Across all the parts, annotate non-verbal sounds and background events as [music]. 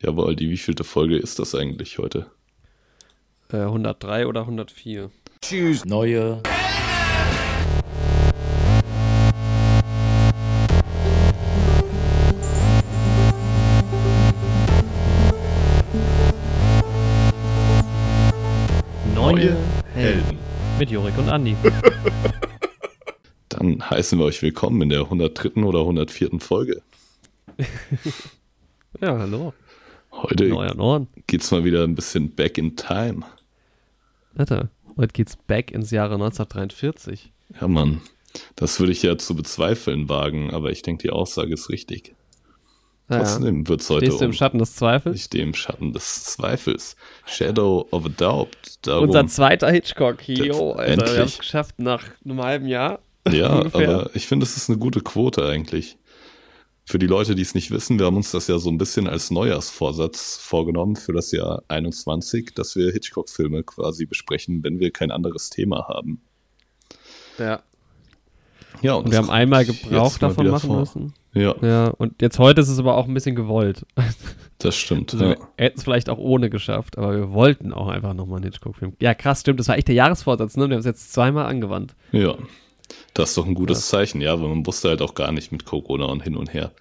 Jawohl, die wievielte Folge ist das eigentlich heute? Äh, 103 oder 104? Tschüss. Neue. Neue Helden. Mit Jorik und Andi. [laughs] Dann heißen wir euch willkommen in der 103. oder 104. Folge. [laughs] Ja, hallo. Heute geht's mal wieder ein bisschen back in time. Alter, heute geht's back ins Jahre 1943. Ja, Mann. Das würde ich ja zu bezweifeln wagen, aber ich denke, die Aussage ist richtig. Ja, Trotzdem wird's heute Stehst du im um Schatten des Zweifels? ich stehe im Schatten des Zweifels. Shadow of a Doubt. Darum, Unser zweiter Hitchcock. Jo, Alter, wir Endlich. haben es geschafft nach einem halben Jahr. ja, [laughs] aber ich finde, es ist eine gute Quote eigentlich. Für die Leute, die es nicht wissen, wir haben uns das ja so ein bisschen als Neujahrsvorsatz vorgenommen für das Jahr 21, dass wir Hitchcock-Filme quasi besprechen, wenn wir kein anderes Thema haben. Ja. Ja, Und wir haben einmal Gebrauch davon machen vor. müssen. Ja, Ja, und jetzt heute ist es aber auch ein bisschen gewollt. [laughs] das stimmt. Also ja. wir hätten es vielleicht auch ohne geschafft, aber wir wollten auch einfach nochmal einen Hitchcock-Film. Ja, krass, stimmt. Das war echt der Jahresvorsatz, ne? Wir haben es jetzt zweimal angewandt. ja, das ist doch ein gutes Zeichen, ja, weil man wusste halt auch gar nicht mit Corona und hin und her.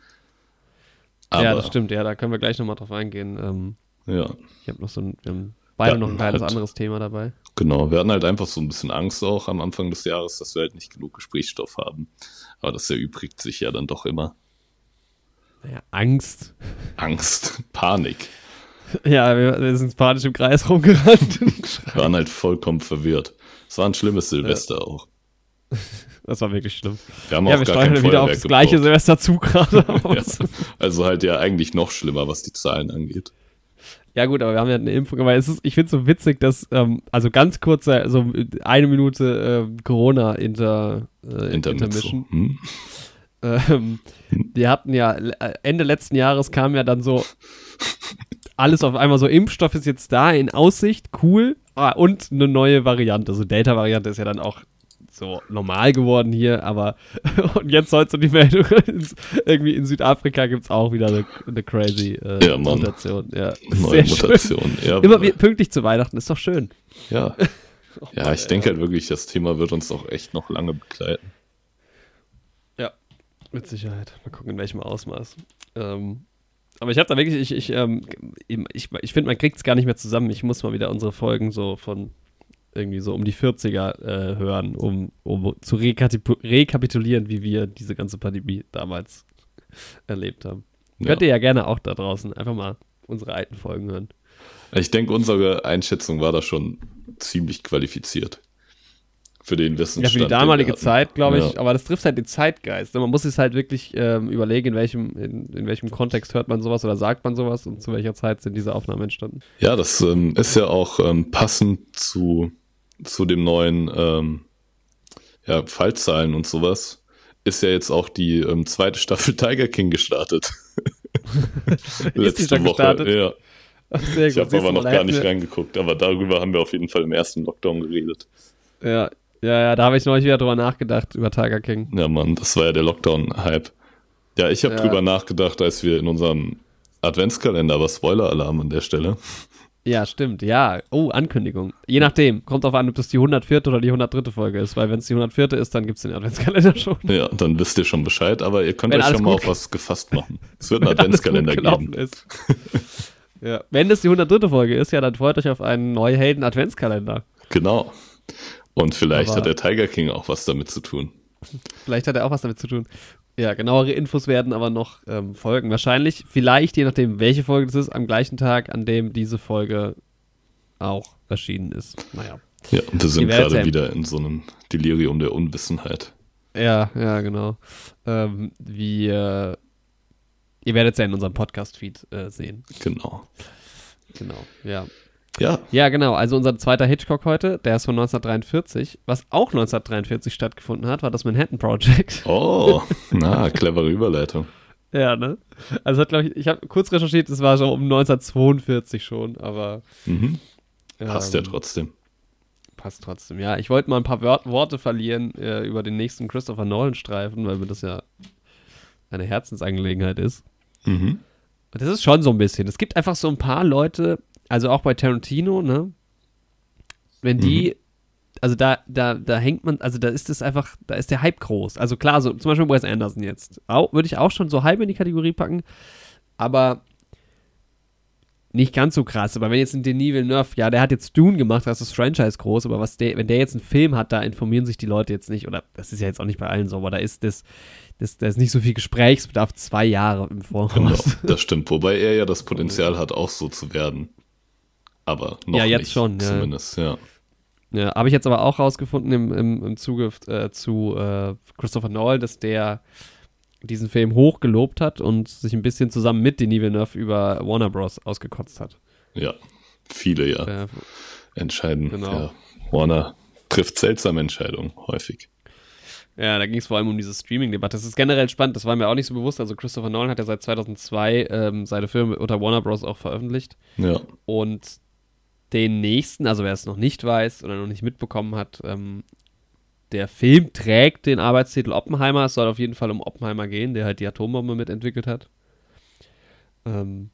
Aber, ja, das stimmt. Ja, da können wir gleich nochmal drauf eingehen. Ähm, Ja, ich habe noch so ein, wir haben beide Ja, noch ein kleines halt. anderes Thema dabei. Genau, wir hatten halt einfach so ein bisschen Angst auch am Anfang des Jahres, dass wir halt nicht genug Gesprächsstoff haben. Aber das erübrigt sich ja dann doch immer. Naja, Angst. Angst, [laughs] Panik. Ja, wir, wir sind panisch im Kreis rumgerannt. Wir waren halt vollkommen verwirrt. Es war ein schlimmes Silvester auch. [laughs] Das war wirklich schlimm. Wir haben Ja, auch wir steuern wieder Feuerwerk aufs gleiche gebraucht. Silvester zu gerade. [laughs] Ja, also halt ja eigentlich noch schlimmer, was die Zahlen angeht. Ja gut, aber wir haben ja eine Impfung, aber es ist, ich finde es so witzig, dass, ähm, also ganz kurz, so eine Minute äh, Corona inter, äh. Intermission. Hm? Ähm, wir hatten ja, äh, Ende letzten Jahres kam ja dann so alles auf einmal so, Impfstoff ist jetzt da in Aussicht, cool, ah, und eine neue Variante, also Delta-Variante ist ja dann auch so normal geworden hier, aber [laughs] und jetzt heute so die Meldung, irgendwie in Südafrika gibt es auch wieder eine, eine crazy äh, Ja, Mann. Mutation. Ja, Neue. Mutation. Ja, Immer wie, pünktlich zu Weihnachten, ist doch schön. ja. [laughs] ja, ich denke halt wirklich, das Thema wird uns auch echt noch lange begleiten. Ja, mit Sicherheit. Mal gucken, in welchem Ausmaß. Ähm, aber ich habe da wirklich, ich, ich, ähm, ich, ich finde, man kriegt es gar nicht mehr zusammen. Ich muss mal wieder unsere Folgen so von irgendwie so um die 40er äh, hören, um, um zu rekapitulieren, wie wir diese ganze Pandemie damals [laughs] erlebt haben. Ja. Könnt ihr ja gerne auch da draußen einfach mal unsere alten Folgen hören. Ich denke, unsere Einschätzung war da schon ziemlich qualifiziert. Für den Ja, Wissensstand. für die damalige. Zeit, glaube ich, Ja. aber das trifft halt den Zeitgeist. Man muss sich halt wirklich ähm, überlegen, in welchem, in, in welchem Kontext hört man sowas oder sagt man sowas und zu welcher Zeit sind diese Aufnahmen entstanden. Ja, das ähm, ist ja auch ähm, passend zu, zu dem neuen ähm, ja, Fallzahlen und sowas. Ist ja jetzt auch die ähm, zweite Staffel [laughs] Tiger King gestartet. [laughs] Die schon gestartet? Ja. Sehr Ich habe aber noch gar nicht reingeguckt, aber darüber haben wir auf jeden Fall im ersten Lockdown geredet. Ja, ja, ja, da habe ich neulich wieder drüber nachgedacht, über Tiger King. Ja, Mann, das war ja der Lockdown-Hype. Ja, ich habe Ja. drüber nachgedacht, als wir in unserem Adventskalender, aber Spoiler-Alarm an der Stelle. Ja, stimmt, ja. Oh, Ankündigung. Je nachdem, kommt auf an, ob das die 104. oder die 103. Folge ist, weil wenn es die 104. ist, dann gibt es den Adventskalender [laughs] schon. Ja, dann wisst ihr schon Bescheid, aber ihr könnt Wenn euch schon mal auf was gefasst machen. Es wird einen Adventskalender geben. Ja. Wenn das die 103. Folge ist, ja, dann freut euch auf einen Neuhelden-Adventskalender. Genau. Und vielleicht Aber- hat der Tiger King auch was damit zu tun. Vielleicht hat er auch was damit zu tun. Ja, genauere Infos werden aber noch ähm, folgen. Wahrscheinlich, vielleicht, je nachdem, welche Folge das ist, am gleichen Tag, an dem diese Folge auch erschienen ist. Naja. Ja, und wir sind gerade wieder in so einem Delirium der Unwissenheit. Ja, ja, genau. Ähm, wir, ihr werdet es ja in unserem Podcast-Feed äh, sehen. Genau. Genau, ja. Ja, Ja, genau. Also unser zweiter Hitchcock heute, der ist von 1943. Was auch 1943 stattgefunden hat, war das Manhattan Project. [laughs] oh, na, clevere Überleitung. ja, ne? Also hat, glaube ich, ich habe kurz recherchiert, es war schon um 1942 schon, aber Mhm. Passt ja ähm, trotzdem. Passt trotzdem. Ja, ich wollte mal ein paar Wör Worte verlieren äh, über den nächsten Christopher Nolan-Streifen, weil mir das ja eine Herzensangelegenheit ist. Mhm. Das ist schon so ein bisschen. Es gibt einfach so ein paar Leute, also auch bei Tarantino, ne? Wenn die, mhm. also da, da, da hängt man, also da ist es einfach, da ist der Hype groß. Also klar, so zum Beispiel Wes Anderson jetzt. Würde ich auch schon so halb in die Kategorie packen. Aber nicht ganz so krass. Aber wenn jetzt ein Denis Villeneuve, ja, der hat jetzt Dune gemacht, das ist das Franchise groß, aber was der, wenn der jetzt einen Film hat, da informieren sich die Leute jetzt nicht, oder das ist ja jetzt auch nicht bei allen so, aber da ist das, das, da ist nicht so viel Gesprächsbedarf, zwei Jahre im Voraus. Genau, das stimmt, wobei er ja das [laughs] Potenzial hat, auch so zu werden. Aber noch ja, jetzt nicht, schon, ja. zumindest, ja. Ja, habe ich jetzt aber auch rausgefunden im, im, im Zuge äh, zu äh, Christopher Nolan, dass der diesen Film hochgelobt hat und sich ein bisschen zusammen mit Denis Villeneuve über Warner Bros. ausgekotzt hat. Ja, viele ja. Äh, Entscheiden. Genau. Ja. Warner trifft seltsame Entscheidungen häufig. Ja, da ging es vor allem um diese Streaming-Debatte. Das ist generell spannend, das war mir auch nicht so bewusst. Also Christopher Nolan hat ja seit 2002 ähm, seine Filme unter Warner Bros. auch veröffentlicht. Ja. Und den nächsten, also wer es noch nicht weiß oder noch nicht mitbekommen hat, ähm, der Film trägt den Arbeitstitel Oppenheimer. Es soll auf jeden Fall um Oppenheimer gehen, der halt die Atombombe mitentwickelt hat. Ähm,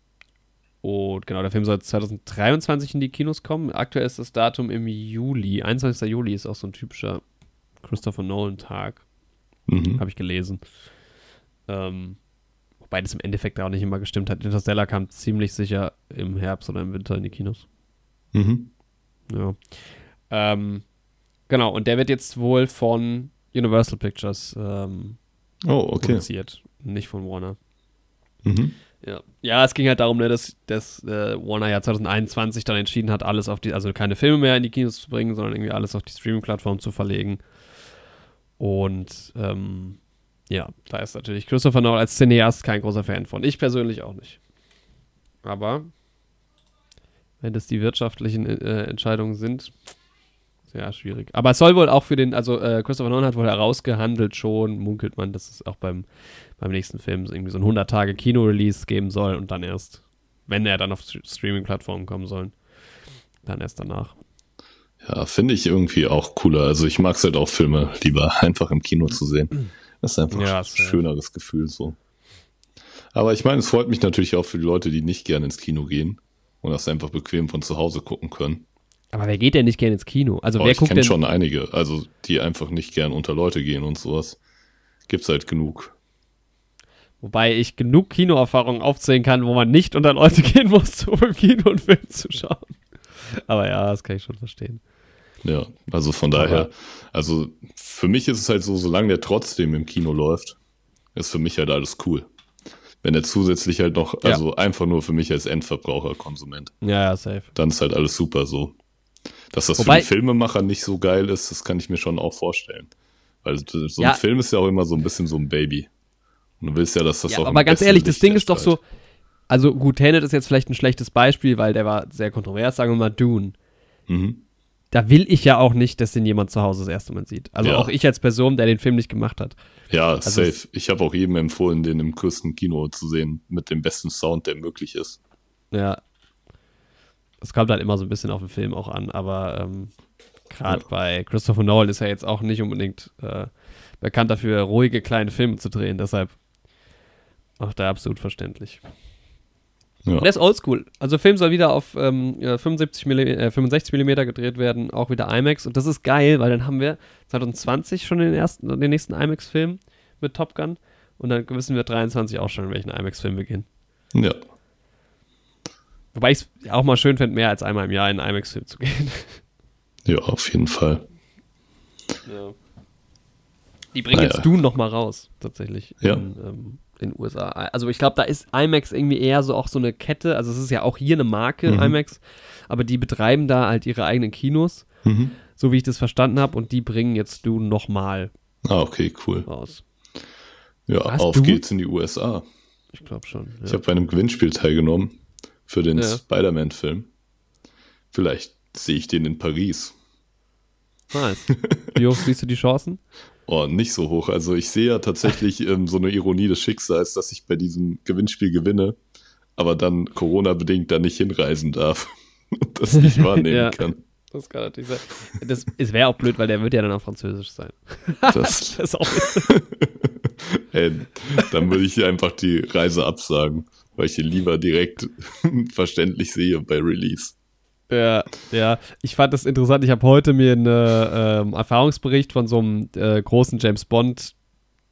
und genau, der Film soll 2023 in die Kinos kommen. Aktuell ist das Datum im Juli. 21. Juli ist auch so ein typischer Christopher Nolan-Tag. Mhm. Habe ich gelesen. Ähm, wobei das im Endeffekt auch nicht immer gestimmt hat. Interstellar kam ziemlich sicher im Herbst oder im Winter in die Kinos. Mhm. Ja. Ähm, Genau, und der wird jetzt wohl von Universal Pictures ähm, oh, okay. produziert, nicht von Warner. Mhm. Ja. ja, es ging halt darum, ne, dass, dass äh, Warner ja 2021 dann entschieden hat, alles auf die, also keine Filme mehr in die Kinos zu bringen, sondern irgendwie alles auf die Streaming-Plattform zu verlegen. Und ähm, ja, da ist natürlich Christopher Nolan als Cineast kein großer Fan von. Ich persönlich auch nicht. Aber wenn das die wirtschaftlichen äh, Entscheidungen sind, ja, schwierig. Aber es soll wohl auch für den, also äh, Christopher Nolan hat wohl herausgehandelt schon, munkelt man, dass es auch beim, beim nächsten Film irgendwie so ein 100-Tage-Kino-Release geben soll und dann erst, wenn er dann auf Streaming-Plattformen kommen soll, dann erst danach. Ja, finde ich irgendwie auch cooler. Also ich mag es halt auch Filme lieber einfach im Kino zu sehen. Das ist einfach Ja, ein schöneres Gefühl so. Aber ich meine, es freut mich natürlich auch für die Leute, die nicht gerne ins Kino gehen und das einfach bequem von zu Hause gucken können. Aber wer geht denn nicht gerne ins Kino? Also Aber wer ich guckt kenne denn? schon einige, also die einfach nicht gern unter Leute gehen und sowas. Gibt's halt genug. Wobei ich genug Kinoerfahrungen aufzählen kann, wo man nicht unter Leute [laughs] gehen muss, um im Kino einen Film zu schauen. Aber ja, das kann ich schon verstehen. Ja, also von daher, also für mich ist es halt so, solange der trotzdem im Kino läuft, ist für mich halt alles cool. Wenn er zusätzlich halt noch, Ja. also einfach nur für mich als Endverbraucher, Konsument, Ja, ja, safe. dann ist halt alles super so. Dass das Wobei- für die Filmemacher nicht so geil ist, das kann ich mir schon auch vorstellen. Weil so Ja. ein Film ist ja auch immer so ein bisschen so ein Baby. Und du willst ja, dass das Ja, auch aber ganz ehrlich, das Licht Ding ist doch so. Also gut, Tenet ist jetzt vielleicht ein schlechtes Beispiel, weil der war sehr kontrovers, sagen wir mal Dune. Mhm. Da will ich ja auch nicht, dass den jemand zu Hause das erste Mal sieht. Also Ja. auch ich als Person, der den Film nicht gemacht hat. Ja, Also safe. Ich habe auch jedem empfohlen, den im größten Kino zu sehen, mit dem besten Sound, der möglich ist. Ja. Es kommt halt immer so ein bisschen auf den Film auch an, aber ähm, gerade Ja. bei Christopher Nolan ist er jetzt auch nicht unbedingt äh, bekannt dafür, ruhige kleine Filme zu drehen. Deshalb auch da absolut verständlich. Ja. Der ist oldschool. Also Film soll wieder auf ähm, ja, 75 mm, äh, 65 mm gedreht werden, auch wieder IMAX. Und das ist geil, weil dann haben wir 2020 schon den ersten, den nächsten IMAX-Film mit Top Gun. Und dann wissen wir 23 auch schon, in welchen IMAX-Film wir gehen. ja. Wobei ich es auch mal schön fände, mehr als einmal im Jahr in einen IMAX-Film zu gehen. [laughs] Ja, auf jeden Fall. Die bringen Naja. jetzt Dune noch mal raus, tatsächlich. Ja. In ähm, den USA. Also ich glaube, da ist IMAX irgendwie eher so auch so eine Kette. Also es ist ja auch hier eine Marke, Mhm. IMAX. Aber die betreiben da halt ihre eigenen Kinos, Mhm. so wie ich das verstanden habe. Und die bringen jetzt Dune noch mal Ah, okay, cool. raus. Ja, Was, auf du? geht's in die USA. Ich glaube schon. Ich Ja. habe bei einem Gewinnspiel teilgenommen für den Ja. Spider-Man-Film. Vielleicht sehe ich den in Paris. Nice. Wie hoch siehst du die Chancen? [laughs] Oh, nicht so hoch. Also ich sehe ja tatsächlich [laughs] ähm, so eine Ironie des Schicksals, dass ich bei diesem Gewinnspiel gewinne, aber dann Corona-bedingt da nicht hinreisen darf [laughs] und das nicht [laughs] wahrnehmen Ja. kann. Das kann natürlich sein. Das, es wäre auch blöd, weil der wird ja dann auf Französisch sein. Das, Das ist auch ey, dann würde ich einfach die Reise absagen weil ich ihn lieber direkt verständlich sehe bei Release. Ja, ja, ich fand das interessant. Ich habe heute mir einen ähm, Erfahrungsbericht von so einem äh, großen James Bond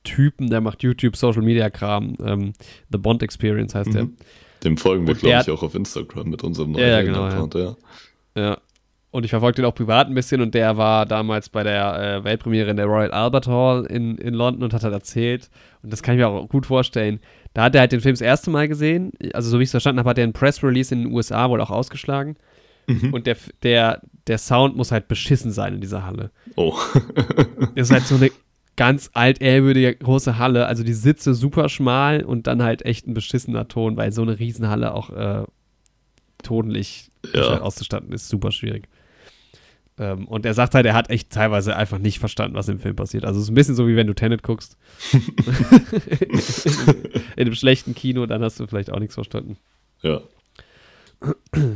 Typen, der macht YouTube Social Media Kram. Ähm, The Bond Experience heißt mhm. der. Dem folgen wir, glaube ich, auch auf Instagram mit unserem neuen ja, genau, Account, ja. ja. Und ich verfolge den auch privat ein bisschen und der war damals bei der äh, Weltpremiere in der Royal Albert Hall in, in London und hat halt erzählt, und das kann ich mir auch gut vorstellen, da hat er halt den Film das erste Mal gesehen, also so wie ich es verstanden habe, hat er einen Press-Release in den USA wohl auch ausgeschlagen. Mhm. Und der, der, der Sound muss halt beschissen sein in dieser Halle. Oh. [laughs] das ist halt so eine ganz altehrwürdige große Halle. Also die Sitze super schmal und dann halt echt ein beschissener Ton, weil so eine Riesenhalle auch äh, tonlich ja. auszustatten ist super schwierig. Ähm, und er sagt halt, er hat echt teilweise einfach nicht verstanden, was im Film passiert. Also es ist ein bisschen so, wie wenn du Tenet guckst. [laughs] in einem schlechten Kino, dann hast du vielleicht auch nichts verstanden. Ja.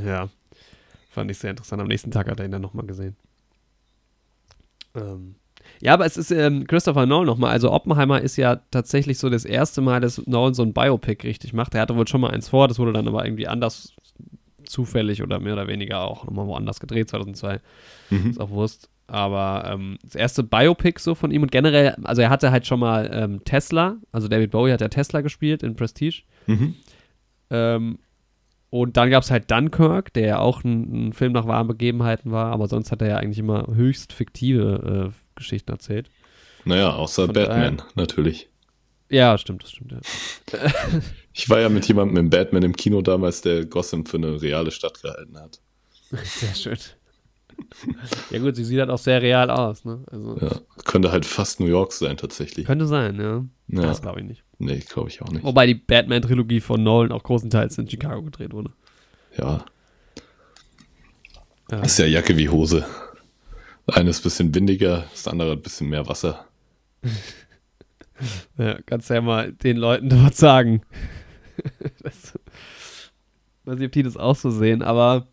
ja. Fand ich sehr interessant. Am nächsten Tag hat er ihn dann nochmal gesehen. Ähm, ja, aber es ist ähm, Christopher Nolan nochmal. Also Oppenheimer ist ja tatsächlich so das erste Mal, dass Nolan so ein Biopic richtig macht. Er hatte wohl schon mal eins vor, das wurde dann aber irgendwie anders zufällig oder mehr oder weniger auch nochmal woanders gedreht, 2002. Mhm. Ist auch Wurst. Aber ähm, das erste Biopic so von ihm und generell, also er hatte halt schon mal ähm, Tesla, also David Bowie hat ja Tesla gespielt in Prestige. Mhm. Und dann gab es halt Dunkirk, der ja auch ein, ein, Film nach wahren Begebenheiten war, aber sonst hat er ja eigentlich immer höchst fiktive äh, Geschichten erzählt. Naja, außer Von Batman, daher, natürlich. Ja, stimmt, das stimmt, ja. [laughs] ich war ja mit jemandem im Batman im Kino damals, der Gotham für eine reale Stadt gehalten hat. [laughs] Sehr schön. [laughs] ja gut, sie sieht halt auch sehr real aus, ne? Also, ja, könnte halt fast New York sein, tatsächlich. Könnte sein, ja. ja. Das glaube ich nicht. Nee, glaube ich auch nicht. Wobei die Batman-Trilogie von Nolan auch großenteils in Chicago gedreht wurde. Ja. ja. Das ist ja Jacke wie Hose. Eine ist ein bisschen windiger, das andere ein bisschen mehr Wasser. [laughs] ja, kannst ja mal den Leuten [laughs] dort sagen. das, weiß nicht, ob die das auch so sehen, aber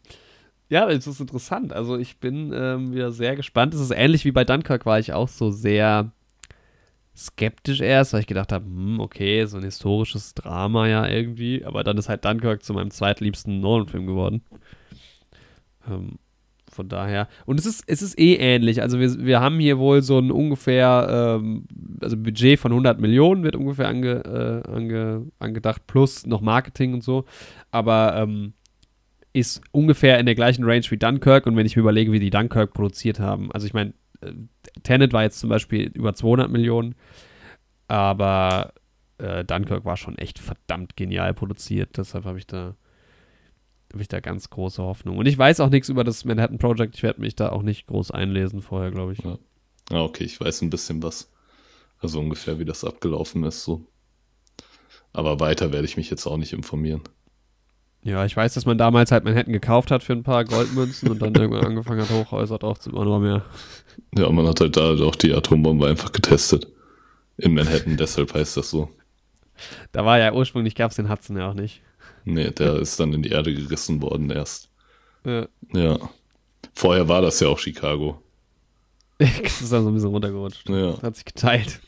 ja, es ist interessant. Also ich bin ähm, wieder sehr gespannt. Es ist ähnlich wie bei Dunkirk, war ich auch so sehr skeptisch erst, weil ich gedacht habe, hm, okay, so ein historisches Drama ja irgendwie, aber dann ist halt Dunkirk zu meinem zweitliebsten Nolan-Film geworden. Ähm, von daher. Und es ist, es ist eh ähnlich. Also wir, wir haben hier wohl so ein ungefähr, ähm, also Budget von 100 Millionen wird ungefähr ange, äh, ange, angedacht, plus noch Marketing und so. Aber ähm, ist ungefähr in der gleichen Range wie Dunkirk. Und wenn ich mir überlege, wie die Dunkirk produziert haben, also ich meine, äh, Tenet war jetzt zum Beispiel über 200 Millionen, aber äh, Dunkirk war schon echt verdammt genial produziert. Deshalb habe ich da habe ich da ganz große Hoffnung. Und ich weiß auch nichts über das Manhattan Project. Ich werde mich da auch nicht groß einlesen vorher, glaube ich. Ja. Ah, okay, ich weiß ein bisschen was. Also ungefähr, wie das abgelaufen ist, so. Aber weiter werde ich mich jetzt auch nicht informieren. Ja, ich weiß, dass man damals halt Manhattan gekauft hat für ein paar Goldmünzen und dann irgendwann angefangen hat, Hochhäuser drauf zu bauen, aber mehr. Ja, man hat halt da auch die Atombombe einfach getestet. In Manhattan, deshalb heißt das so. Da war ja ursprünglich, gab es den Hudson ja auch nicht. Nee, der ist dann in die Erde gerissen worden erst. Ja. Ja. Vorher war das ja auch Chicago. [laughs] das ist dann so ein bisschen runtergerutscht. Ja. Hat sich geteilt.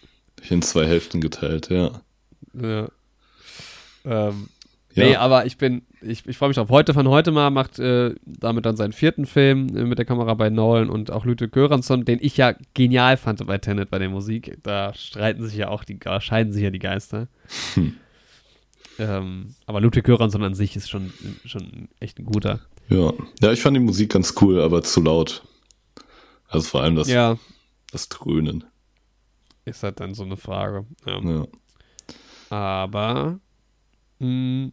In zwei Hälften geteilt, ja. Ja. Ähm, ja. Nee, aber ich bin, ich, ich freue mich drauf. Heute von heute mal macht äh, damit dann seinen vierten Film äh, mit der Kamera bei Nolan und auch Lüte Göransson, den ich ja genial fand bei Tenet, bei der Musik. Da streiten sich ja auch die, scheiden sich ja die Geister. Hm. Ähm, aber Ludwig Göransson an sich ist schon, schon echt ein guter. Ja. ja, ich fand die Musik ganz cool, aber zu laut. Also vor allem das, ja. das Dröhnen. Ist halt dann so eine Frage. Ja. ja. Aber mh, hm,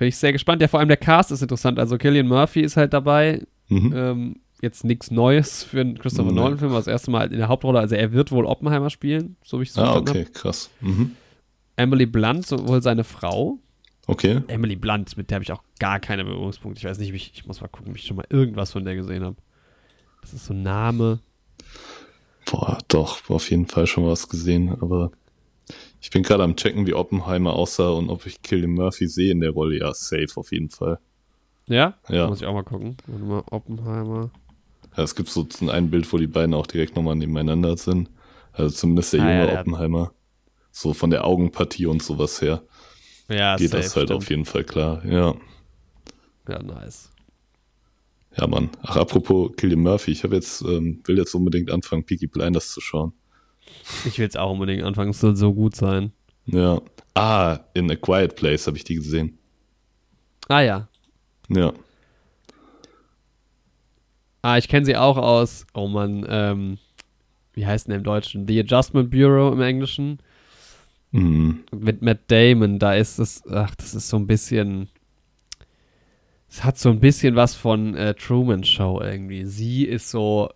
bin ich sehr gespannt. Ja, vor allem der Cast ist interessant. Also Killian Murphy ist halt dabei. Mhm. Ähm, jetzt nichts Neues für einen Christopher Nolan-Film, das erste Mal in der Hauptrolle. Also er wird wohl Oppenheimer spielen, so wie ich es ah, verstanden okay, habe. krass. Mhm. Emily Blunt, sowohl seine Frau. Okay. Emily Blunt, mit der habe ich auch gar keine Berührungspunkte. Ich weiß nicht, ich, ich muss mal gucken, ob ich schon mal irgendwas von der gesehen habe. Das ist so ein Name. Boah, doch, auf jeden Fall schon was gesehen, aber ich bin gerade am checken, wie Oppenheimer aussah und ob ich Killian Murphy sehe in der Rolle. Ja, safe auf jeden Fall. Ja? Ja. Muss ich auch mal gucken. Warte mal, Oppenheimer. Ja, es gibt so ein Bild, wo die beiden auch direkt nochmal nebeneinander sind. Also zumindest der ah, junge ja, der Oppenheimer. So von der Augenpartie und sowas her. Ja, geht safe, das halt stimmt. auf jeden Fall klar. Ja. Ja, nice. Ja, Mann. Ach, apropos Killian Murphy, ich habe jetzt, ähm, will jetzt unbedingt anfangen, Peaky Blinders zu schauen. Ich will jetzt auch unbedingt anfangen, es soll so gut sein. Ja. Ah, in A Quiet Place habe ich die gesehen. Ah ja. Ja. Ah, ich kenne sie auch aus, oh Mann, ähm, wie heißt denn der im Deutschen? The Adjustment Bureau im Englischen. Mhm. Mit Matt Damon, da ist es, ach, das ist so ein bisschen, es hat so ein bisschen was von äh, Truman Show irgendwie. Sie ist so,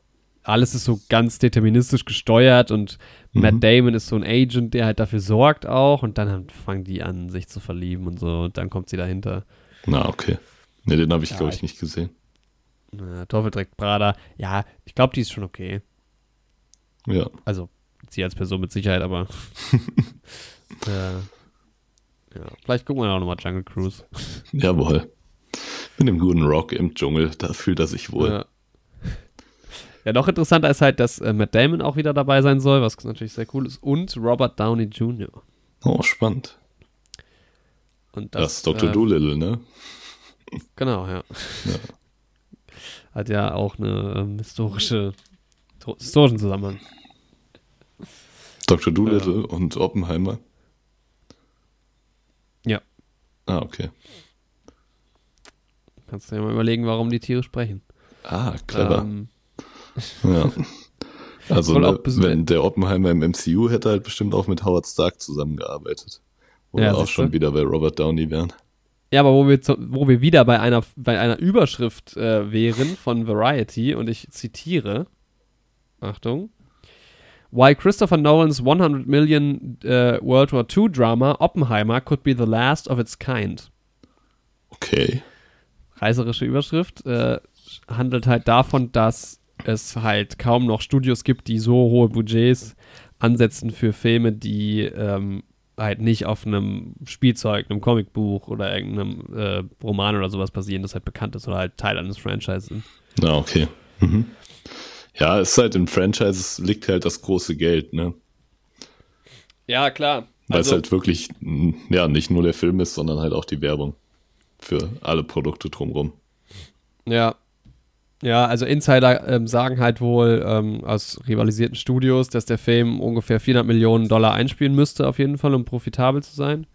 alles ist so ganz deterministisch gesteuert und Mhm. Matt Damon ist so ein Agent, der halt dafür sorgt auch und dann fangen die an, sich zu verlieben und so und dann kommt sie dahinter. Na, okay. Ne, den habe ich, Ja, glaube ich, ich- nicht gesehen. Äh, Teufel trägt Prada. Ja, ich glaube, die ist schon okay. Ja. Also, sie als Person mit Sicherheit, aber. [laughs] äh, ja, vielleicht gucken wir auch nochmal Jungle Cruise. Jawohl. Mit dem guten Rock im Dschungel, da fühlt er sich wohl. Ja. Ja, noch interessanter ist halt, dass äh, Matt Damon auch wieder dabei sein soll, was natürlich sehr cool ist. Und Robert Downey Jr. Oh, spannend. Und Das, das, ist Dr. äh, Doolittle, ne? Genau, ja. Ja. Hat ja auch eine ähm, historische, to- historischen Zusammenhang. Dr. Doolittle und Oppenheimer. Ja. Ah, okay. Kannst du ja mal überlegen, warum die Tiere sprechen. Ah, clever. Ähm, Ja. [laughs] Also, auch ne, wenn der Oppenheimer im MCU hätte halt bestimmt auch mit Howard Stark zusammengearbeitet. Oder Ja, auch siehste. schon wieder bei Robert Downey wären. Ja, aber wo wir, zu, wo wir wieder bei einer, bei einer Überschrift äh, wären von Variety und ich zitiere, Achtung, Why Christopher Nolan's 100 Million äh, World War II Drama Oppenheimer could be the last of its kind. Okay. Reißerische Überschrift äh, handelt halt davon, dass es halt kaum noch Studios gibt, die so hohe Budgets ansetzen für Filme, die ähm, halt nicht auf einem Spielzeug, einem Comicbuch oder irgendeinem äh, Roman oder sowas basieren, das halt bekannt ist oder halt Teil eines Franchises sind. Na, okay. Mhm. Ja, es ist halt in Franchises liegt halt das große Geld, ne? Ja, klar. Weil es Also, halt wirklich, ja, nicht nur der Film ist, sondern halt auch die Werbung für alle Produkte drumrum. ja. Ja, also Insider ähm, sagen halt wohl ähm, aus rivalisierten Studios, dass der Film ungefähr 400 Millionen Dollar einspielen müsste, auf jeden Fall, um profitabel zu sein.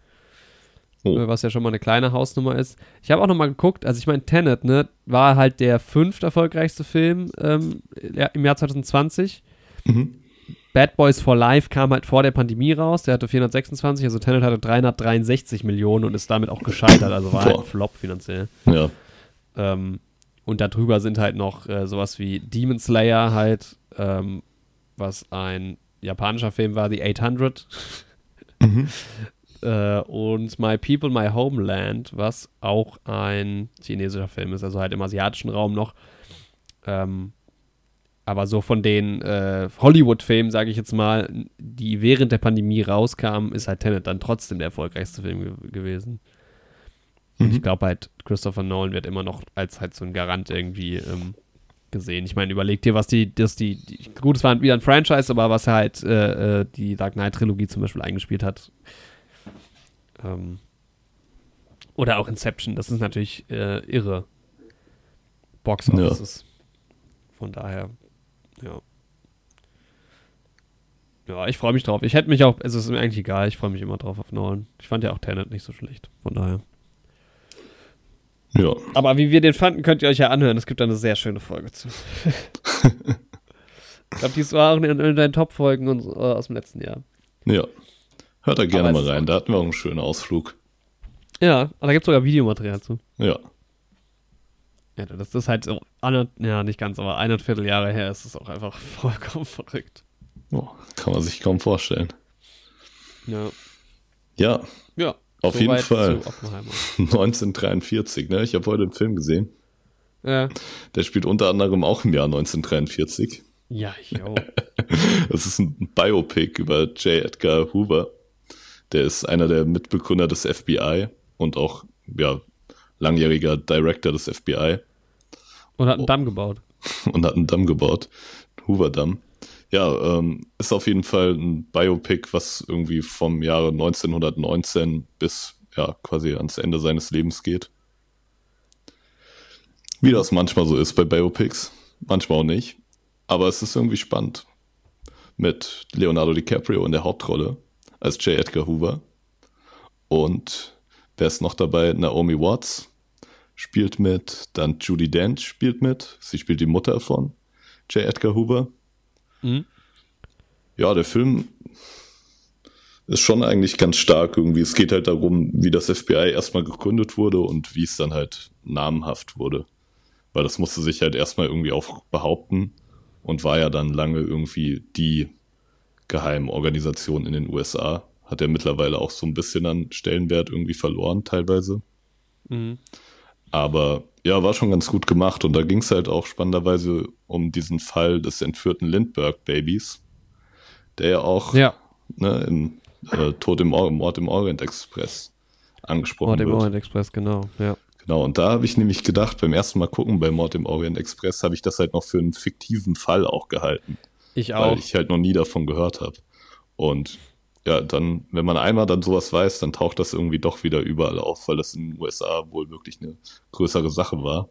Oh. Äh, was ja schon mal eine kleine Hausnummer ist. Ich habe auch noch mal geguckt, also ich meine, Tenet, ne, war halt der fünft erfolgreichste Film ähm, im Jahr 2020. Mhm. Bad Boys for Life kam halt vor der Pandemie raus, der hatte 426, also Tenet hatte 363 Millionen und ist damit auch gescheitert, also war halt ein. Flop finanziell. Ja. Ähm, und darüber sind halt noch äh, sowas wie Demon Slayer halt, ähm, was ein japanischer Film war, The 800. [laughs] Mhm. äh, und My People, My Homeland, was auch ein chinesischer Film ist, also halt im asiatischen Raum noch. Ähm, aber so von den äh, Hollywood-Filmen, sage ich jetzt mal, die während der Pandemie rauskamen, ist halt Tenet dann trotzdem der erfolgreichste Film ge gewesen. Und ich glaube halt, Christopher Nolan wird immer noch als halt so ein Garant irgendwie ähm, gesehen. Ich meine, überleg dir, was die, das die, die, gut, es war wieder ein Franchise, aber was halt äh, äh, die Dark Knight Trilogie zum Beispiel eingespielt hat. Ähm, oder auch Inception, das ist natürlich äh, irre. Box Ja. Offices. Von daher, ja. Ja, ich freue mich drauf. Ich hätte mich auch, also es ist mir eigentlich egal, ich freue mich immer drauf auf Nolan. Ich fand ja auch Tenet nicht so schlecht, von daher. Ja. Aber wie wir den fanden, könnt ihr euch ja anhören. Es gibt eine sehr schöne Folge zu. [laughs] ich glaube, die war auch in, in den Top-Folgen äh, aus dem letzten Jahr. Ja. Hört da gerne mal rein. Da hatten wir auch einen schönen Ausflug. Ja, aber da gibt es sogar Videomaterial zu. Ja. Ja, das ist halt so, eine, ja, nicht ganz, aber ein Vierteljahre her ist es auch einfach [laughs] vollkommen verrückt. Oh, kann man sich kaum vorstellen. Ja. Ja, Auf jeden soweit Fall. zu Oppenheimer. [laughs] 1943, ne? Ich habe heute einen Film gesehen. Ja. Der spielt unter anderem auch im Jahr 1943. Ja, yo. [laughs] Das ist ein Biopic über J. Edgar Hoover. Der ist einer der Mitbegründer des FBI und auch, ja, langjähriger Director des FBI [laughs] Und hat einen Damm gebaut. und hat einen Damm gebaut. Hoover Damm. Ja, ähm, ist auf jeden Fall ein Biopic, was irgendwie vom Jahre 1919 bis ja quasi ans Ende seines Lebens geht. Wie das manchmal so ist bei Biopics, manchmal auch nicht. Aber es ist irgendwie spannend. Mit Leonardo DiCaprio in der Hauptrolle als J. Edgar Hoover. Und wer ist noch dabei? Naomi Watts spielt mit, dann Judy Dent spielt mit. Sie spielt die Mutter von J. Edgar Hoover. Mhm. Ja, der Film ist schon eigentlich ganz stark irgendwie. Es geht halt darum, wie das FBI erstmal gegründet wurde und wie es dann halt namenhaft wurde. Weil das musste sich halt erstmal irgendwie auch behaupten und war ja dann lange irgendwie die Geheimorganisation in den USA. Hat ja mittlerweile auch so ein bisschen an Stellenwert irgendwie verloren, teilweise. Mhm. Aber ja, war schon ganz gut gemacht. Und da ging es halt auch spannenderweise um diesen Fall des entführten Lindbergh-Babys, der ja auch ja. Ne, in äh, Tod im Or Mord im Orient Express angesprochen Mord wird. Mord im Orient Express, genau, ja. Genau, und da habe ich nämlich gedacht, beim ersten Mal gucken bei Mord im Orient Express, habe ich das halt noch für einen fiktiven Fall auch gehalten. Ich auch. Weil ich halt noch nie davon gehört habe. Und ja, dann, wenn man einmal dann sowas weiß, dann taucht das irgendwie doch wieder überall auf, weil das in den USA wohl wirklich eine größere Sache war.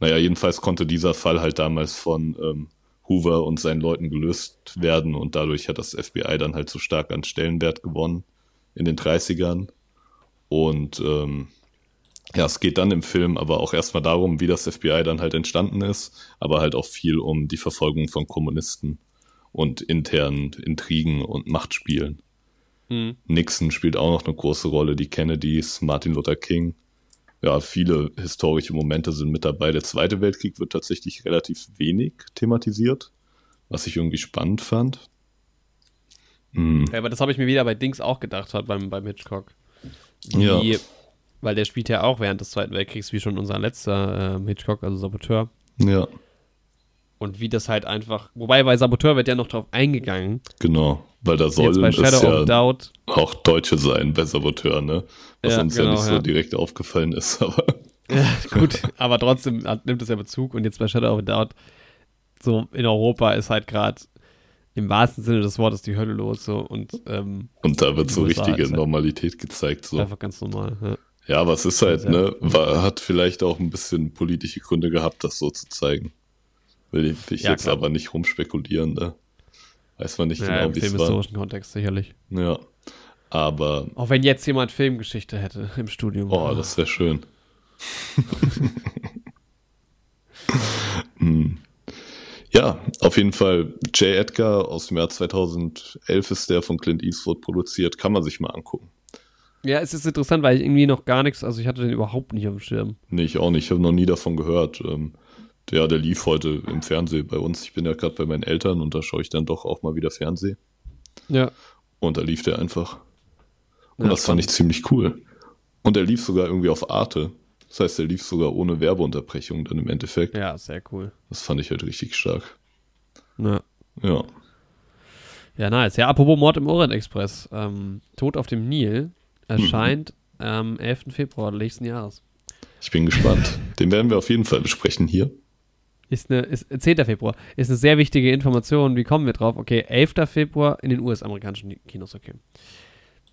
Naja, jedenfalls konnte dieser Fall halt damals von ähm, Hoover und seinen Leuten gelöst werden und dadurch hat das FBI dann halt so stark an Stellenwert gewonnen in den 30ern. Und ähm, ja, es geht dann im Film aber auch erstmal darum, wie das FBI dann halt entstanden ist, aber halt auch viel um die Verfolgung von Kommunisten und internen Intrigen und Machtspielen. Mhm. Nixon spielt auch noch eine große Rolle, die Kennedys, Martin Luther King. Ja, viele historische Momente sind mit dabei. Der Zweite Weltkrieg wird tatsächlich relativ wenig thematisiert, was ich irgendwie spannend fand. Mhm. Ja, aber das habe ich mir wieder bei Dings auch gedacht, hat beim, beim Hitchcock. Wie, ja. Weil der spielt ja auch während des Zweiten Weltkriegs, wie schon unser letzter äh, Hitchcock, also Saboteur. Ja. Und wie das halt einfach, wobei bei Saboteur wird ja noch drauf eingegangen. Genau, weil da sollen es ja Doubt. auch Deutsche sein bei Saboteur, ne? Was ja, uns genau, ja nicht so direkt aufgefallen ist, [laughs] aber. Ja, gut, aber trotzdem nimmt es ja Bezug und jetzt bei Shadow of Doubt, so in Europa ist halt gerade im wahrsten Sinne des Wortes die Hölle los, so und ähm, Und da wird so richtige halt Normalität gezeigt, so. Einfach ganz normal, ja. Ja, aber es ist halt, ne, war, hat vielleicht auch ein bisschen politische Gründe gehabt, das so zu zeigen. Will ich ja, jetzt klar. aber nicht rumspekulieren, ne? Weiß man nicht ja, genau, wie es war. Im historischen Kontext sicherlich. Ja, aber... Auch wenn jetzt jemand Filmgeschichte hätte [laughs] im Studium. Oh, das wäre schön. [laughs] hm. Ja, auf jeden Fall J. Edgar aus dem Jahr 2011 ist der von Clint Eastwood produziert. Kann man sich mal angucken. Ja, es ist interessant, weil ich irgendwie noch gar nichts, also ich hatte den überhaupt nicht auf dem Schirm. Nee, ich auch nicht. Ich habe noch nie davon gehört. Ähm, ja, der lief heute im Fernsehen bei uns. Ich bin ja gerade bei meinen Eltern und da schaue ich dann doch auch mal wieder Fernsehen. Ja. Und da lief der einfach. Und ja, das fand ich ziemlich cool. Und er lief sogar irgendwie auf Arte. Das heißt, er lief sogar ohne Werbeunterbrechung dann im Endeffekt. Ja, sehr cool. Das fand ich halt richtig stark. Ja. Ja. Ja, nice. Ja, apropos Mord im Orient Express. Ähm, Tod auf dem Nil erscheint mhm. am 11. Februar nächsten Jahres. Ich bin gespannt. Den werden wir auf jeden Fall besprechen hier. Ist eine, ist 10. Februar. Ist eine sehr wichtige Information. Wie kommen wir drauf? Okay, 11. Februar in den US-amerikanischen Kinos, okay.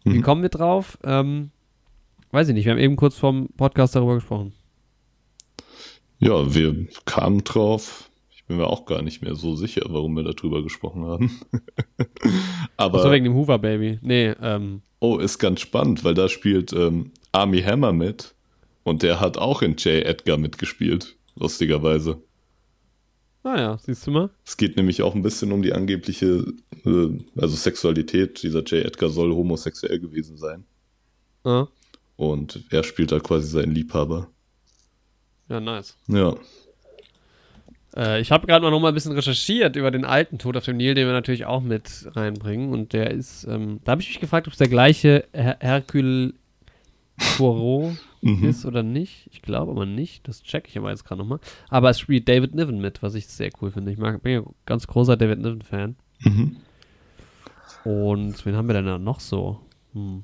Mhm. Wie kommen wir drauf? Ähm, weiß ich nicht. Wir haben eben kurz vom Podcast darüber gesprochen. Ja, wir kamen drauf. Ich bin mir auch gar nicht mehr so sicher, warum wir darüber gesprochen haben. [laughs] Aber. So wegen dem Hoover Baby. Nee, ähm. Oh, ist ganz spannend, weil da spielt ähm, Army Hammer mit. Und der hat auch in J. Edgar mitgespielt, lustigerweise. Naja, ah siehst du mal. Es geht nämlich auch ein bisschen um die angebliche, äh, also Sexualität. Dieser J. Edgar soll homosexuell gewesen sein. Ah. Und er spielt da quasi seinen Liebhaber. Ja, nice. Ja. Äh, ich habe gerade mal noch mal ein bisschen recherchiert über den alten Tod auf dem Nil, den wir natürlich auch mit reinbringen. Und der ist, ähm, da habe ich mich gefragt, ob es der gleiche Her Hercule Poirot mhm. ist oder nicht. Ich glaube aber nicht. Das checke ich aber jetzt gerade nochmal. Aber es spielt David Niven mit, was ich sehr cool finde. Ich mag, bin ja ganz großer David Niven-Fan. Mhm. Und wen haben wir denn da noch so? Hm.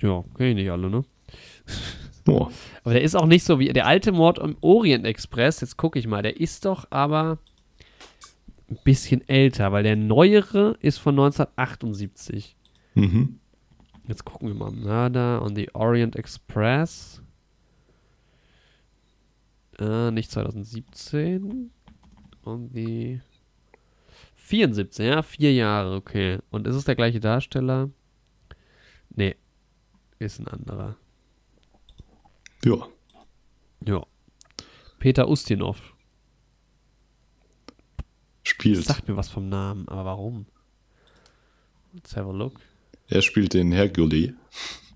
Ja, kenne ich nicht alle, ne? [laughs] Boah. Aber der ist auch nicht so wie der alte Mord im Orient Express. Jetzt gucke ich mal. Der ist doch aber ein bisschen älter, weil der neuere ist von 1978. Mhm. Jetzt gucken wir mal. Murder on the Orient Express. Äh, nicht 2017. On the 74, ja, vier Jahre, okay. Und ist es der gleiche Darsteller? Nee, ist ein anderer. Ja. Ja. Peter Ustinov. Spielt. Sagt mir was vom Namen, aber warum? Let's have a look. Er spielt den Hercule.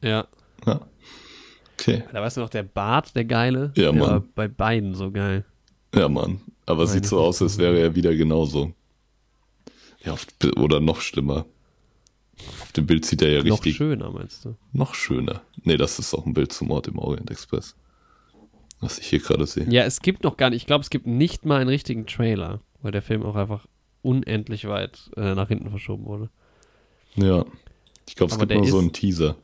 Ja. Ja. Okay. Da weißt du noch, der Bart, der geile. Ja, der Mann. war bei beiden so geil. Ja, Mann. Aber Meine sieht so aus, als wäre er wieder genauso. Ja, auf, oder noch schlimmer. Auf dem Bild sieht er ja Noch richtig schöner, meinst du? noch schöner. Nee, das ist auch ein Bild zum Mord im Orient Express. Was ich hier gerade sehe. Ja, es gibt noch gar nicht, ich glaube, es gibt nicht mal einen richtigen Trailer, weil der Film auch einfach unendlich weit äh, nach hinten verschoben wurde. Ja. Ich glaube, es gibt der nur so einen Teaser.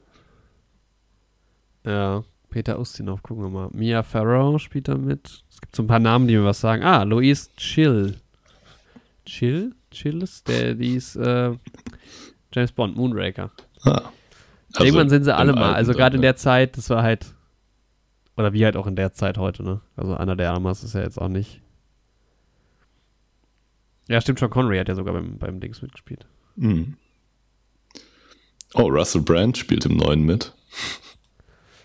Ja, Peter Ustinov, gucken wir mal. Mia Farrow spielt da mit. Es gibt so ein paar Namen, die mir was sagen. Ah, Louise Chill. Chill? Chill ist der, die ist äh, James Bond, Moonraker. Ah. Also Irgendwann sind sie alle mal. Also gerade in der Zeit, das war halt, oder wie halt auch in der Zeit heute, ne? Also Anna de Armas ist ja jetzt auch nicht. Ja, stimmt, Sean Connery hat ja sogar beim, beim Dings mitgespielt. Mhm. Oh, Russell Brand spielt im neuen mit.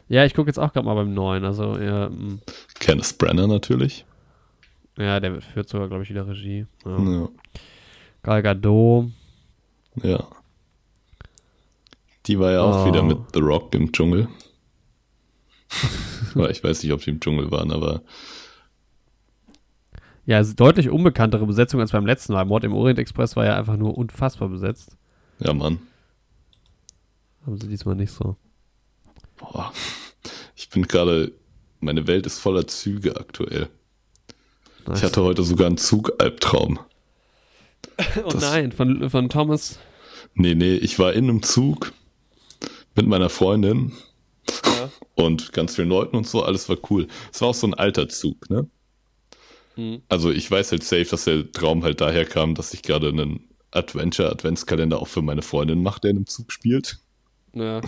Ja, ich gucke jetzt auch gerade mal beim neuen. Also, ja, mm, Kenneth Brenner natürlich. ja der führt sogar, glaube ich, wieder Regie. Ja. Ja. Gal Gadot. ja. Die war ja auch Oh. wieder mit The Rock im Dschungel. [laughs] Ich weiß nicht, ob die im Dschungel waren, aber Ja, es ist deutlich unbekanntere Besetzung als beim letzten Mal. Mord im Orient Express war ja einfach nur unfassbar besetzt. ja, Mann. Haben sie diesmal nicht so. Boah. Ich bin gerade, meine Welt ist voller Züge aktuell. Nice. Ich hatte heute sogar einen Zugalbtraum. [laughs] oh das- nein, von, von Thomas. Nee, nee, ich war in einem Zug mit meiner Freundin Ja. und ganz vielen Leuten und so, alles war cool. Es war auch so ein alter Zug, ne? Mhm. Also ich weiß halt safe, dass der Traum halt daher kam, dass ich gerade einen Adventure-Adventskalender auch für meine Freundin mache, der in einem Zug spielt. Ja.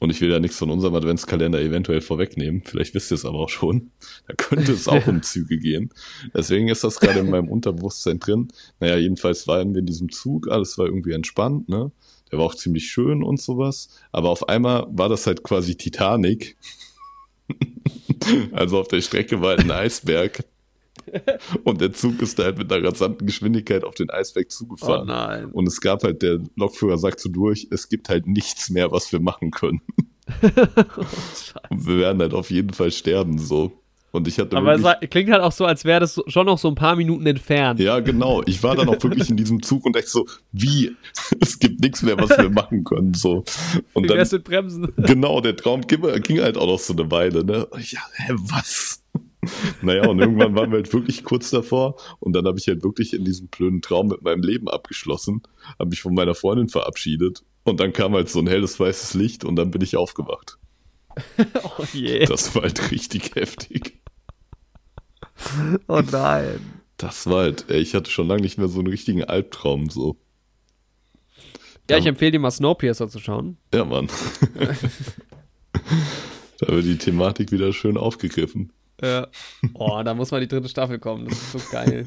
Und ich will ja nichts von unserem Adventskalender eventuell vorwegnehmen. Vielleicht wisst ihr es aber auch schon. Da könnte es auch [laughs] um Züge gehen. Deswegen ist das gerade in meinem Unterbewusstsein drin. Naja, jedenfalls waren wir in diesem Zug, alles war irgendwie entspannt, ne? Der war auch ziemlich schön und sowas. Aber auf einmal war das halt quasi Titanic. [laughs] also auf der Strecke war halt ein [laughs] Eisberg. [laughs] Und der Zug ist da halt mit einer rasanten Geschwindigkeit auf den Eisberg Oh zugefahren. nein. Und es gab halt, der Lokführer sagt so durch, es gibt halt nichts mehr, was wir machen können. [laughs] Und wir werden halt auf jeden Fall sterben, so. Und ich hatte Aber es wirklich, klingt halt auch so, als wäre das schon noch so ein paar Minuten entfernt. ja, genau. Ich war dann auch wirklich in diesem Zug und dachte so, wie? [laughs] Es gibt nichts mehr, was wir machen können, so. Und Wie dann, wär's mit Bremsen? genau, der Traum ging, ging halt auch noch so eine Weile, ne? Ja, hä, was? [laughs] Naja, und irgendwann waren wir halt wirklich kurz davor und dann habe ich halt wirklich in diesem blöden Traum mit meinem Leben abgeschlossen, habe mich von meiner Freundin verabschiedet und dann kam halt so ein helles weißes Licht und dann bin ich aufgewacht. [laughs] Oh je. Das war halt richtig heftig. Oh nein. Das war halt, ey, ich hatte schon lange nicht mehr so einen richtigen Albtraum, so. Ja, ich empfehle dir mal Snowpiercer zu schauen. Ja, Mann. [laughs] da wird die Thematik wieder schön aufgegriffen. Ja. Oh, da muss mal die dritte Staffel kommen. Das ist so geil.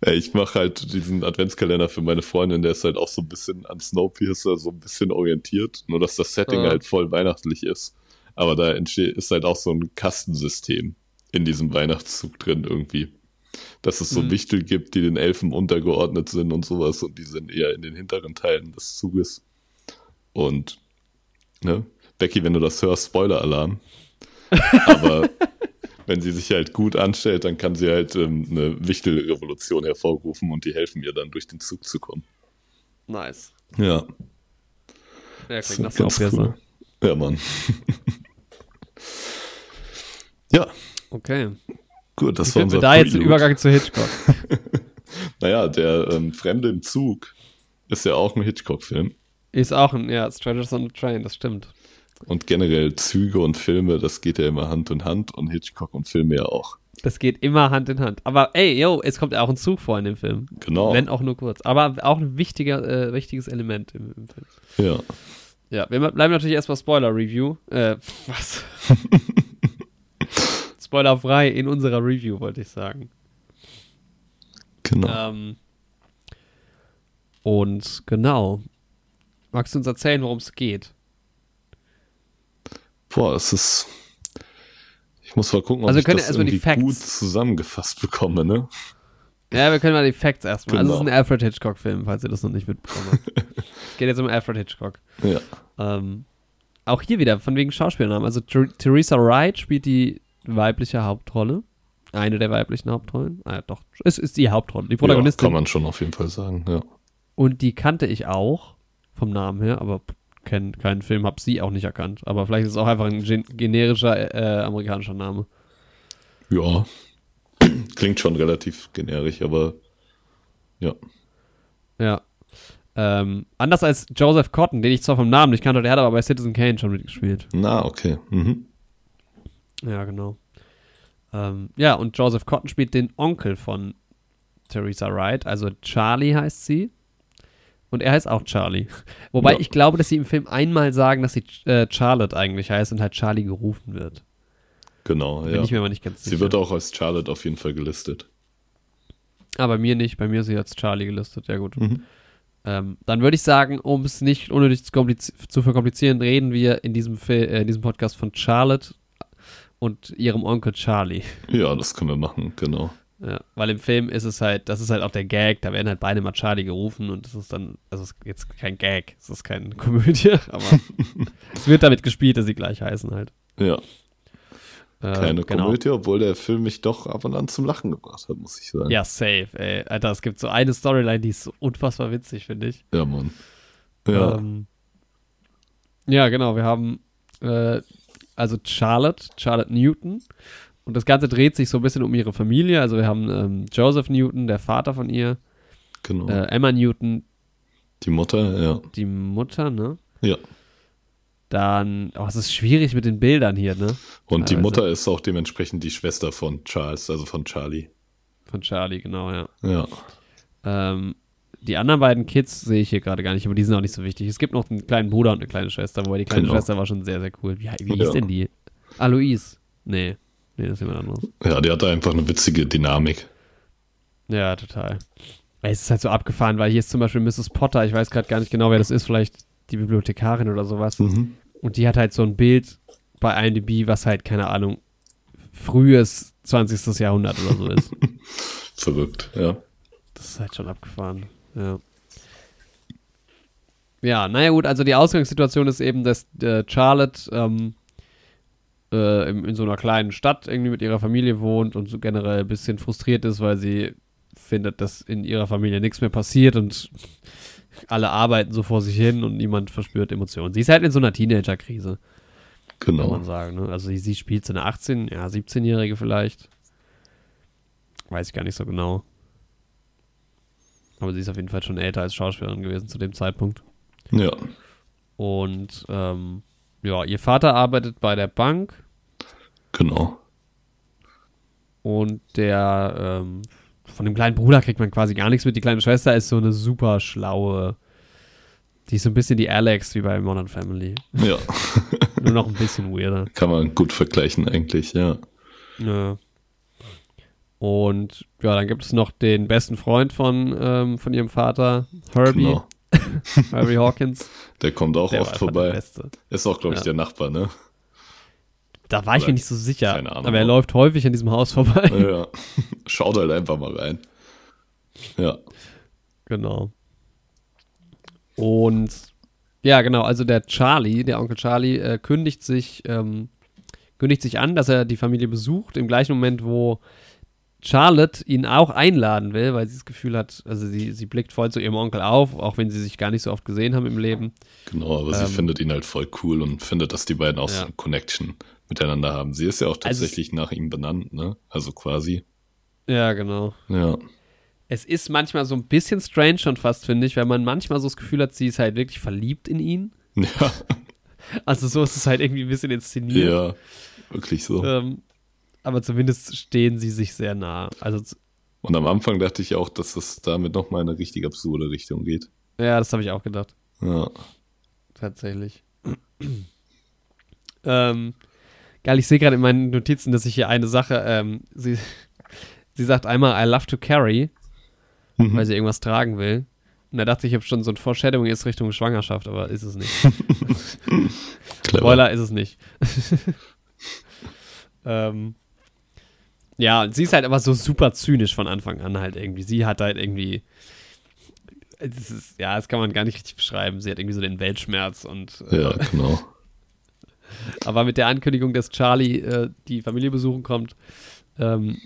Ey, ich mache halt diesen Adventskalender für meine Freundin, der ist halt auch so ein bisschen an Snowpiercer so ein bisschen orientiert, nur dass das Setting Ja. halt voll weihnachtlich ist. Aber da entsteht, ist halt auch so ein Kastensystem in diesem Weihnachtszug drin irgendwie. Dass es so Mhm. Wichtel gibt, die den Elfen untergeordnet sind und sowas und die sind eher in den hinteren Teilen des Zuges. Und, ne, Becky, wenn du das hörst, Spoiler-Alarm. Aber [laughs] wenn sie sich halt gut anstellt, dann kann sie halt ähm, eine Wichtelrevolution hervorrufen und die helfen ihr dann durch den Zug zu kommen. Nice. Ja, Ja, klingt nach ganz cool. Ja, Mann. [laughs] ja, Okay. gut, das Wie war unser wir da jetzt den Prelude. Übergang zu Hitchcock? [laughs] Naja, der ähm, Fremde im Zug ist ja auch ein Hitchcock-Film. Ist auch ein, ja, Strangers on the Train, das stimmt. Und generell Züge und Filme, das geht ja immer Hand in Hand und Hitchcock und Filme ja auch. Das geht immer Hand in Hand. Aber ey, yo, es kommt auch ein Zug vor in dem Film. Genau. Wenn auch nur kurz. Aber auch ein wichtiger, äh, wichtiges Element im, im Film. Ja. Ja, wir bleiben natürlich erstmal Spoiler-Review. Äh, [laughs] was? [laughs] Spoilerfrei in unserer Review, wollte ich sagen. Genau. Ähm, und genau. Magst du uns erzählen, worum es geht? Boah, es ist. Ich muss mal gucken, ob Also ich können das wir erstmal die irgendwie gut zusammengefasst bekomme, ne? Ja, wir können mal die Facts erstmal. Also, es ist Genau. ein Alfred Hitchcock-Film, falls ihr das noch nicht mitbekommen habt. [laughs] es geht jetzt um Alfred Hitchcock. Ja. Ähm, auch hier wieder, von wegen Schauspielnamen. Also, Ther Theresa Wright spielt die weibliche Hauptrolle. Eine der weiblichen Hauptrollen. Ah, ja, doch, es ist die Hauptrolle, die ja. Protagonistin. Kann man schon auf jeden Fall sagen, ja. Und die kannte ich auch, vom Namen her, aber kenn keinen Film, hab sie auch nicht erkannt. Aber vielleicht ist es auch einfach ein gen generischer äh, amerikanischer Name. Ja. [clears throat] Klingt schon relativ generisch, aber ja. Ja. Ähm, anders als Joseph Cotton, den ich zwar vom Namen nicht kannte, der hat aber bei Citizen Kane schon mitgespielt. Na, okay. Mhm. Ja, genau. Ähm, ja, und Joseph Cotton spielt den Onkel von Theresa Wright, also Charlie heißt sie. Und er heißt auch Charlie. Wobei Ja. ich glaube, dass sie im Film einmal sagen, dass sie äh, Charlotte eigentlich heißt und halt Charlie gerufen wird. Genau, Bin ja. ich mir aber nicht ganz Sie sicher. wird auch als Charlotte auf jeden Fall gelistet. Aber mir nicht. Bei mir ist sie als Charlie gelistet. Ja, gut. Mhm. Ähm, dann würde ich sagen, um es nicht unnötig zu, zu verkomplizieren, reden wir in diesem, Fil äh, in diesem Podcast von Charlotte und ihrem Onkel Charlie. Ja, das können wir machen, genau. Ja, weil im Film ist es halt, das ist halt auch der Gag, da werden halt beide mal Charlie gerufen und das ist dann, also es ist jetzt kein Gag, es ist keine [laughs] Komödie, aber [laughs] es wird damit gespielt, dass sie gleich heißen halt. Ja, Äh, keine genau. Komödie, obwohl der Film mich doch ab und an zum Lachen gebracht hat, muss ich sagen. Ja, safe, ey. Alter, es gibt so eine Storyline, die ist so unfassbar witzig, finde ich. Ja, Mann. Ja, Ähm, ja, genau. Wir haben äh, also Charlotte, Charlotte Newton. Und das Ganze dreht sich so ein bisschen um ihre Familie. Also wir haben ähm, Joseph Newton, der Vater von ihr, genau. äh, Emma Newton, Die Mutter, ja. die Mutter, ne? Ja. Dann, oh, es ist schwierig mit den Bildern hier, ne? Und die Teilweise. Mutter ist auch dementsprechend die Schwester von Charles, also von Charlie. Von Charlie, genau, ja. Ja. Ähm, die anderen beiden Kids sehe ich hier gerade gar nicht, aber die sind auch nicht so wichtig. Es gibt noch einen kleinen Bruder und eine kleine Schwester, wobei die kleine Genau. Schwester war schon sehr, sehr cool. Wie, wie hieß Ja. denn die? Alois. Nee. Nee, das ist jemand anderes. Ja, die hatte einfach eine witzige Dynamik. Ja, total. Es ist halt so abgefahren, weil hier ist zum Beispiel Mrs. Potter, ich weiß gerade gar nicht genau, wer das ist, vielleicht die Bibliothekarin oder sowas. Mhm. Und die hat halt so ein Bild bei IMDb, was halt, keine Ahnung, frühes 20. Jahrhundert oder so ist. [laughs] Verrückt, ja. Das ist halt schon abgefahren. Ja. Ja, naja gut, also die Ausgangssituation ist eben, dass äh, Charlotte ähm, äh, in, in so einer kleinen Stadt irgendwie mit ihrer Familie wohnt und so generell ein bisschen frustriert ist, weil sie findet, dass in ihrer Familie nichts mehr passiert und alle arbeiten so vor sich hin und niemand verspürt Emotionen. Sie ist halt in so einer Teenager-Krise, kann man Genau. sagen. Ne? Also sie, sie spielt so eine 18, ja, 17-Jährige vielleicht. Weiß ich gar nicht so genau. Aber sie ist auf jeden Fall schon älter als Schauspielerin gewesen zu dem Zeitpunkt. Ja, Und ähm, ja, ihr Vater arbeitet bei der Bank genau. und der ähm, von dem kleinen Bruder kriegt man quasi gar nichts mit. Die kleine Schwester ist so eine super schlaue. Die ist so ein bisschen die Alex wie bei Modern Family. Ja, [laughs] Nur noch ein bisschen weirder. kann man gut vergleichen eigentlich, ja. Ja. Und ja, dann gibt es noch den besten Freund von, ähm, von ihrem Vater, Herbie, Genau. [laughs] Herbie Hawkins. Der kommt auch Der oft vorbei. Ist auch, glaube ich, Ja. der Nachbar, ne? Da war ich Oder- mir nicht so sicher. keine Ahnung. Aber er läuft häufig an diesem Haus vorbei. Ja. [laughs] Schaut halt einfach mal rein. Ja, Genau. Und ja, genau, also der Charlie, der Onkel Charlie, äh, kündigt sich, ähm, kündigt sich an, dass er die Familie besucht, im gleichen Moment, wo Charlotte ihn auch einladen will, weil sie das Gefühl hat, also sie, sie blickt voll zu ihrem Onkel auf, auch wenn sie sich gar nicht so oft gesehen haben im Leben. genau, aber sie Ähm, findet ihn halt voll cool und findet, dass die beiden auch so Ja. eine Connection miteinander haben. Sie ist ja auch Also tatsächlich nach ihm benannt, ne? Also quasi. Ja, genau. Ja. Es ist manchmal so ein bisschen strange schon fast, finde ich, weil man manchmal so das Gefühl hat, sie ist halt wirklich verliebt in ihn. [laughs] Ja, Also so ist es halt irgendwie ein bisschen inszeniert. ja, wirklich so. Ähm, aber zumindest stehen sie sich sehr nah. Also, Und am Anfang dachte ich auch, dass es damit nochmal in eine richtig absurde Richtung geht. ja, das habe ich auch gedacht. Ja. Tatsächlich. [clears throat] ähm, geil, ich sehe gerade in meinen Notizen, dass ich hier eine Sache, ähm, sie, [laughs] sie sagt einmal, I love to carry, Mhm. weil sie irgendwas tragen will. Und da dachte ich, ich habe schon so ein Foreshadowing ist Richtung Schwangerschaft, aber ist es nicht. [laughs] Spoiler ist es nicht. [laughs] ähm, ja, sie ist halt aber so super zynisch von Anfang an halt irgendwie. Sie hat halt irgendwie. Es ist, ja, das kann man gar nicht richtig beschreiben. Sie hat irgendwie so den Weltschmerz und. Äh, Ja, genau. [laughs] Aber mit der Ankündigung, dass Charlie äh, die Familie besuchen kommt, ähm,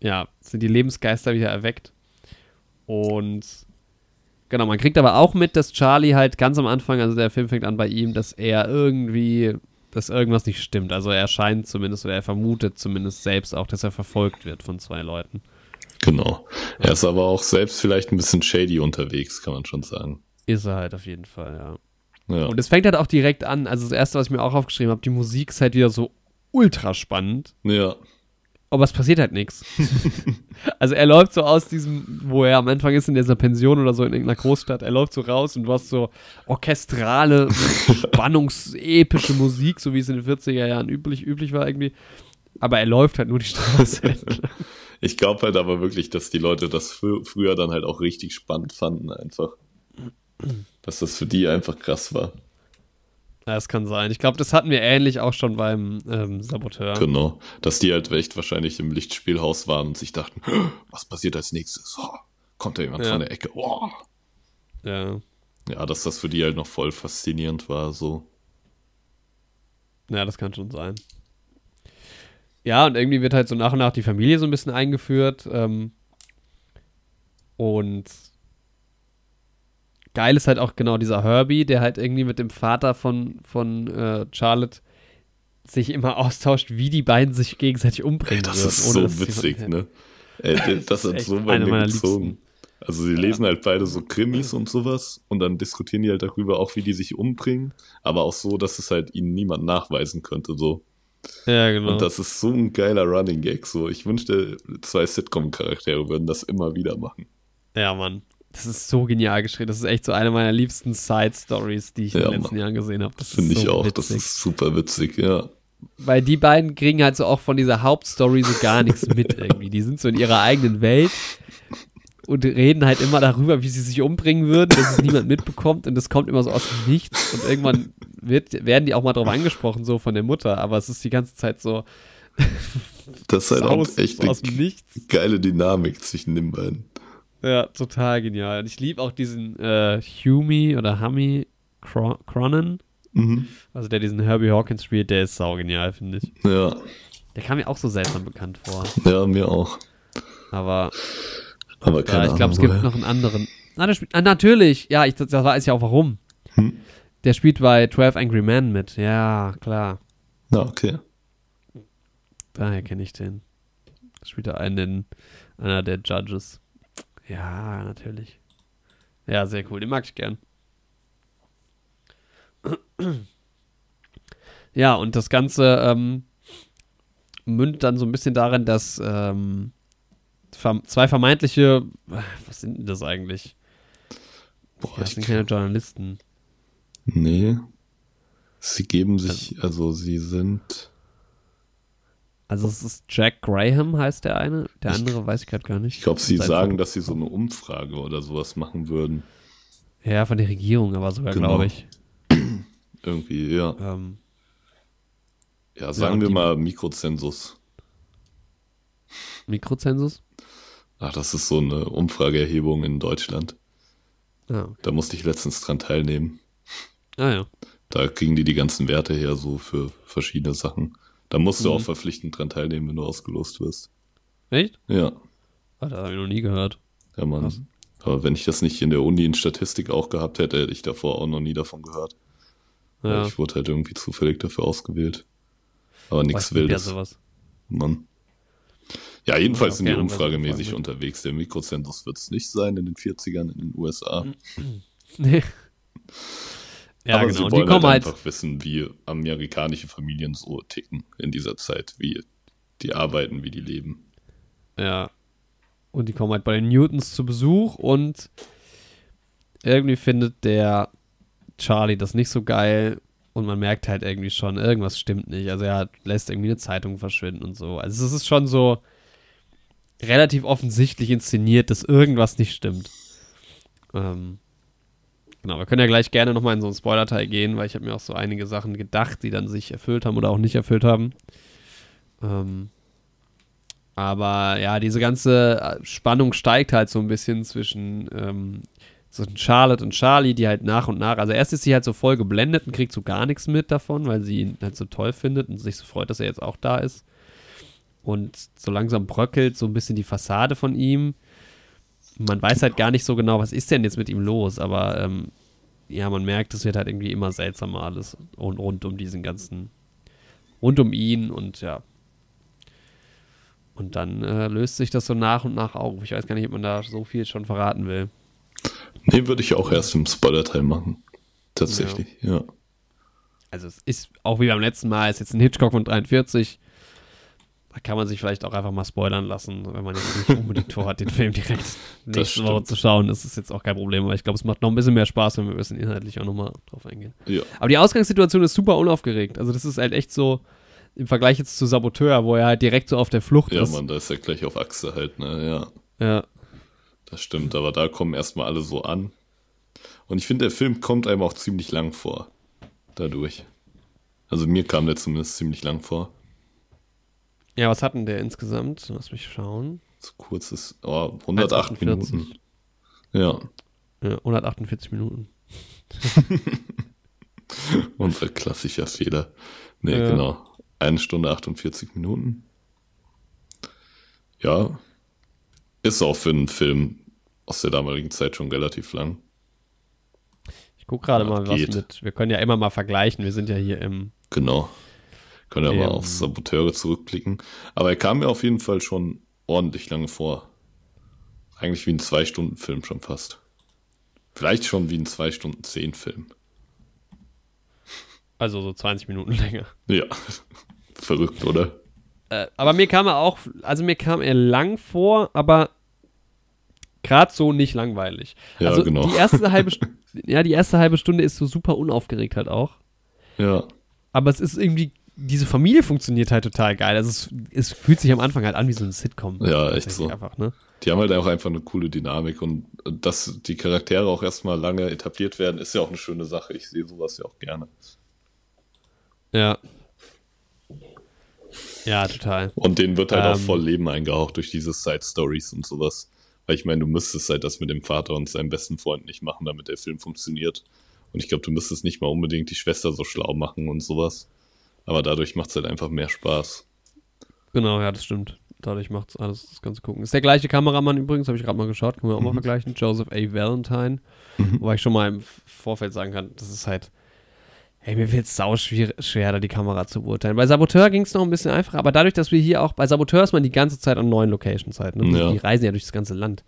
ja, sind die Lebensgeister wieder erweckt. Und genau, man kriegt aber auch mit, dass Charlie halt ganz am Anfang, also der Film fängt an bei ihm, dass er irgendwie, dass irgendwas nicht stimmt. Also er scheint zumindest oder er vermutet zumindest selbst auch, dass er verfolgt wird von zwei Leuten. Genau. Er ist aber auch selbst vielleicht ein bisschen shady unterwegs, kann man schon sagen. Ist er halt auf jeden Fall, ja. Ja. Und es fängt halt auch direkt an, also das erste, was ich mir auch aufgeschrieben habe, die Musik ist halt wieder so ultra spannend. ja. Aber es passiert halt nichts. [laughs] Also er läuft so aus diesem, wo er am Anfang ist, in dieser Pension oder so in irgendeiner Großstadt, er läuft so raus und du hast so orchestrale, [laughs] spannungsepische Musik, so wie es in den 40er Jahren üblich, üblich war irgendwie. Aber er läuft halt nur die Straße. [laughs] Ich glaube halt aber wirklich, dass die Leute das frü früher dann halt auch richtig spannend fanden, einfach. Dass das für die einfach krass war. Ja, das kann sein. Ich glaube, das hatten wir ähnlich auch schon beim ähm, Saboteur. Genau. Dass die halt echt wahrscheinlich im Lichtspielhaus waren und sich dachten, was passiert als nächstes? Oh, kommt da jemand Ja. von der Ecke? Oh. Ja. Ja, dass das für die halt noch voll faszinierend war, so. Ja, das kann schon sein. Ja, und irgendwie wird halt so nach und nach die Familie so ein bisschen eingeführt. Ähm, und geil ist halt auch genau dieser Herbie, der halt irgendwie mit dem Vater von, von äh, Charlotte sich immer [laughs] austauscht, wie die beiden sich gegenseitig umbringen Das würden, ist so witzig, ne? Ey, [laughs] das Das ist hat so bei mir gezogen. Liebsten. Also sie lesen halt beide so Krimis und sowas und dann diskutieren die halt darüber auch, wie die sich umbringen, aber auch so, dass es halt ihnen niemand nachweisen könnte, so. Ja, genau. Und das ist so ein geiler Running Gag, so. Ich wünschte, zwei Sitcom-Charaktere würden das immer wieder machen. ja, Mann. Das ist so genial geschrieben. Das ist echt so eine meiner liebsten Side-Stories, die ich in Ja, den letzten Mann. Jahren gesehen habe. Das Finde ist ich so auch, witzig. das ist super witzig, ja. Weil die beiden kriegen halt so auch von dieser Hauptstory so gar nichts mit irgendwie. Die sind so in ihrer eigenen Welt und reden halt immer darüber, wie sie sich umbringen würden, dass es niemand mitbekommt und das kommt immer so aus dem Nichts und irgendwann wird, werden die auch mal drauf angesprochen, so von der Mutter, aber es ist die ganze Zeit so Das ist halt auch [laughs] aus, echt so aus dem eine Nichts. geile Dynamik zwischen den beiden. Ja, total genial. Und ich liebe auch diesen äh, Humi oder Humi Cro Cronin, Mhm. also der diesen Herbie Hawkins spielt, der ist saugenial, finde ich. Ja, Der kam mir auch so seltsam bekannt vor. ja, mir auch. Aber Aber keine Ja, ich glaube, es gibt noch einen anderen. Ah, der spielt, ah, natürlich. Ja, ich, das weiß ja auch warum. Hm? Der spielt bei 12 Angry Men mit. Ja, klar. Ja, okay. Daher kenne ich den. Spielt er einen, einer der Judges. Ja, natürlich. Ja, sehr cool. Den mag ich gern. Ja, und das Ganze ähm, mündet dann so ein bisschen darin, dass ähm, zwei vermeintliche, was sind denn das eigentlich? Boah, das sind keine Journalisten. Nee. Sie geben sich, also sie sind. Also es ist Jack Graham heißt der eine, der Ich- andere weiß ich gerade gar nicht. Ich glaube, sie sagen, Foto- dass sie so eine Umfrage oder sowas machen würden. Ja, von der Regierung, aber sogar, Genau. glaube ich. [clears throat] Irgendwie, ja. Ähm, Ja, sagen und wir mal Mikrozensus. Mikrozensus? Ach, das ist so eine Umfrageerhebung in Deutschland. Ah, Da musste ich letztens dran teilnehmen. ah ja. Da kriegen die die ganzen Werte her, so für verschiedene Sachen. Da musst du Mhm. auch verpflichtend dran teilnehmen, wenn du ausgelost wirst. Echt? Ja, Ah, das habe ich noch nie gehört. ja, Mann. Krass. Aber wenn ich das nicht in der Uni in Statistik auch gehabt hätte, hätte ich davor auch noch nie davon gehört. Ja, Ich wurde halt irgendwie zufällig dafür ausgewählt. Aber nichts Wildes. sowas. Mann. Ja, jedenfalls sind die was umfragemäßig unterwegs. Der Mikrozensus wird es nicht sein in den 40ern in den USA. [laughs] Nee. [laughs] Ja, Aber genau. sie Und wollen die kommen halt halt. einfach wissen, wie amerikanische Familien so ticken in dieser Zeit, wie die arbeiten, wie die leben. Ja. Und die kommen halt bei den Newtons zu Besuch und irgendwie findet der Charlie das nicht so geil und man merkt halt irgendwie schon, irgendwas stimmt nicht. Also er hat, lässt irgendwie eine Zeitung verschwinden und so. Also es ist schon so relativ offensichtlich inszeniert, dass irgendwas nicht stimmt. Ähm, genau, wir können ja gleich gerne nochmal in so einen Spoiler-Teil gehen, weil ich habe mir auch so einige Sachen gedacht, die dann sich erfüllt haben oder auch nicht erfüllt haben. Ähm, aber ja, diese ganze Spannung steigt halt so ein bisschen zwischen ähm, zwischen Charlotte und Charlie, die halt nach und nach, also erst ist sie halt so voll geblendet und kriegt so gar nichts mit davon, weil sie ihn halt so toll findet und sich so freut, dass er jetzt auch da ist. Und so langsam bröckelt so ein bisschen die Fassade von ihm. Man weiß halt gar nicht so genau, was ist denn jetzt mit ihm los, aber ähm, ja, man merkt, es wird halt irgendwie immer seltsamer alles und rund um diesen ganzen, rund um ihn und ja. Und dann äh, löst sich das so nach und nach auf. Ich weiß gar nicht, ob man da so viel schon verraten will. Nee, würde ich auch erst im Spoiler-Teil machen. Tatsächlich, ja. ja. Also es ist auch wie beim letzten Mal, ist jetzt ein Hitchcock von 43. Da kann man sich vielleicht auch einfach mal spoilern lassen, wenn man jetzt nicht unbedingt [laughs] vorhat, den Film direkt nächste Woche zu schauen. Das ist jetzt auch kein Problem, aber ich glaube, es macht noch ein bisschen mehr Spaß, wenn wir ein bisschen inhaltlich auch nochmal drauf eingehen. Ja. Aber die Ausgangssituation ist super unaufgeregt. Also das ist halt echt so im Vergleich jetzt zu Saboteur, wo er halt direkt so auf der Flucht ja, ist. Ja, man, da ist er gleich auf Achse halt, ne, ja. Ja. Das stimmt, aber da kommen erstmal alle so an. Und ich finde, der Film kommt einem auch ziemlich lang vor. Dadurch. Also mir kam der zumindest ziemlich lang vor. Ja, was hatten der insgesamt? Lass mich schauen. So kurz ist, oh, 108 Minuten. Ja. ja. 148 Minuten. [laughs] Unser klassischer Fehler. Nee, ja. genau. Eine Stunde 48 Minuten. Ja. Ist auch für einen Film aus der damaligen Zeit schon relativ lang. Ich gucke gerade mal, was geht. mit. Wir können ja immer mal vergleichen. Wir sind ja hier im. Genau. Können ja mal auf Saboteure zurückblicken. Aber er kam mir auf jeden Fall schon ordentlich lange vor. Eigentlich wie ein Zwei-Stunden-Film schon fast. Vielleicht schon wie ein Zwei-Stunden-Zehn-Film. Also so 20 Minuten [laughs] länger. Ja. Verrückt, oder? Äh, aber mir kam er auch, also mir kam er lang vor, aber gerade so nicht langweilig. Ja, also genau. Die erste [laughs] halbe, ja, die erste halbe Stunde ist so super unaufgeregt halt auch. Ja. Aber es ist irgendwie, diese Familie funktioniert halt total geil. Also es, es fühlt sich am Anfang halt an wie so ein Sitcom. Ja, echt so. Einfach, ne? Die haben halt auch einfach eine coole Dynamik und dass die Charaktere auch erstmal lange etabliert werden, ist ja auch eine schöne Sache. Ich sehe sowas ja auch gerne. Ja. Ja, total. Und denen wird halt ähm, auch voll Leben eingehaucht durch diese Side-Stories und sowas. Weil ich meine, du müsstest halt das mit dem Vater und seinem besten Freund nicht machen, damit der Film funktioniert. Und ich glaube, du müsstest nicht mal unbedingt die Schwester so schlau machen und sowas. Aber dadurch macht es halt einfach mehr Spaß. Genau, ja, das stimmt. Dadurch macht es alles das Ganze gucken. Ist der gleiche Kameramann übrigens, habe ich gerade mal geschaut, können wir auch mhm. mal vergleichen. Joseph A. Valentine. Mhm. Wobei ich schon mal im Vorfeld sagen kann, das ist halt Hey, mir wird es sau schwer, schwer, da die Kamera zu beurteilen. Bei Saboteur ging es noch ein bisschen einfacher, aber dadurch, dass wir hier auch, bei Saboteur ist man die ganze Zeit an neuen Locations halt. Ne? Ja. Die reisen ja durch das ganze Land.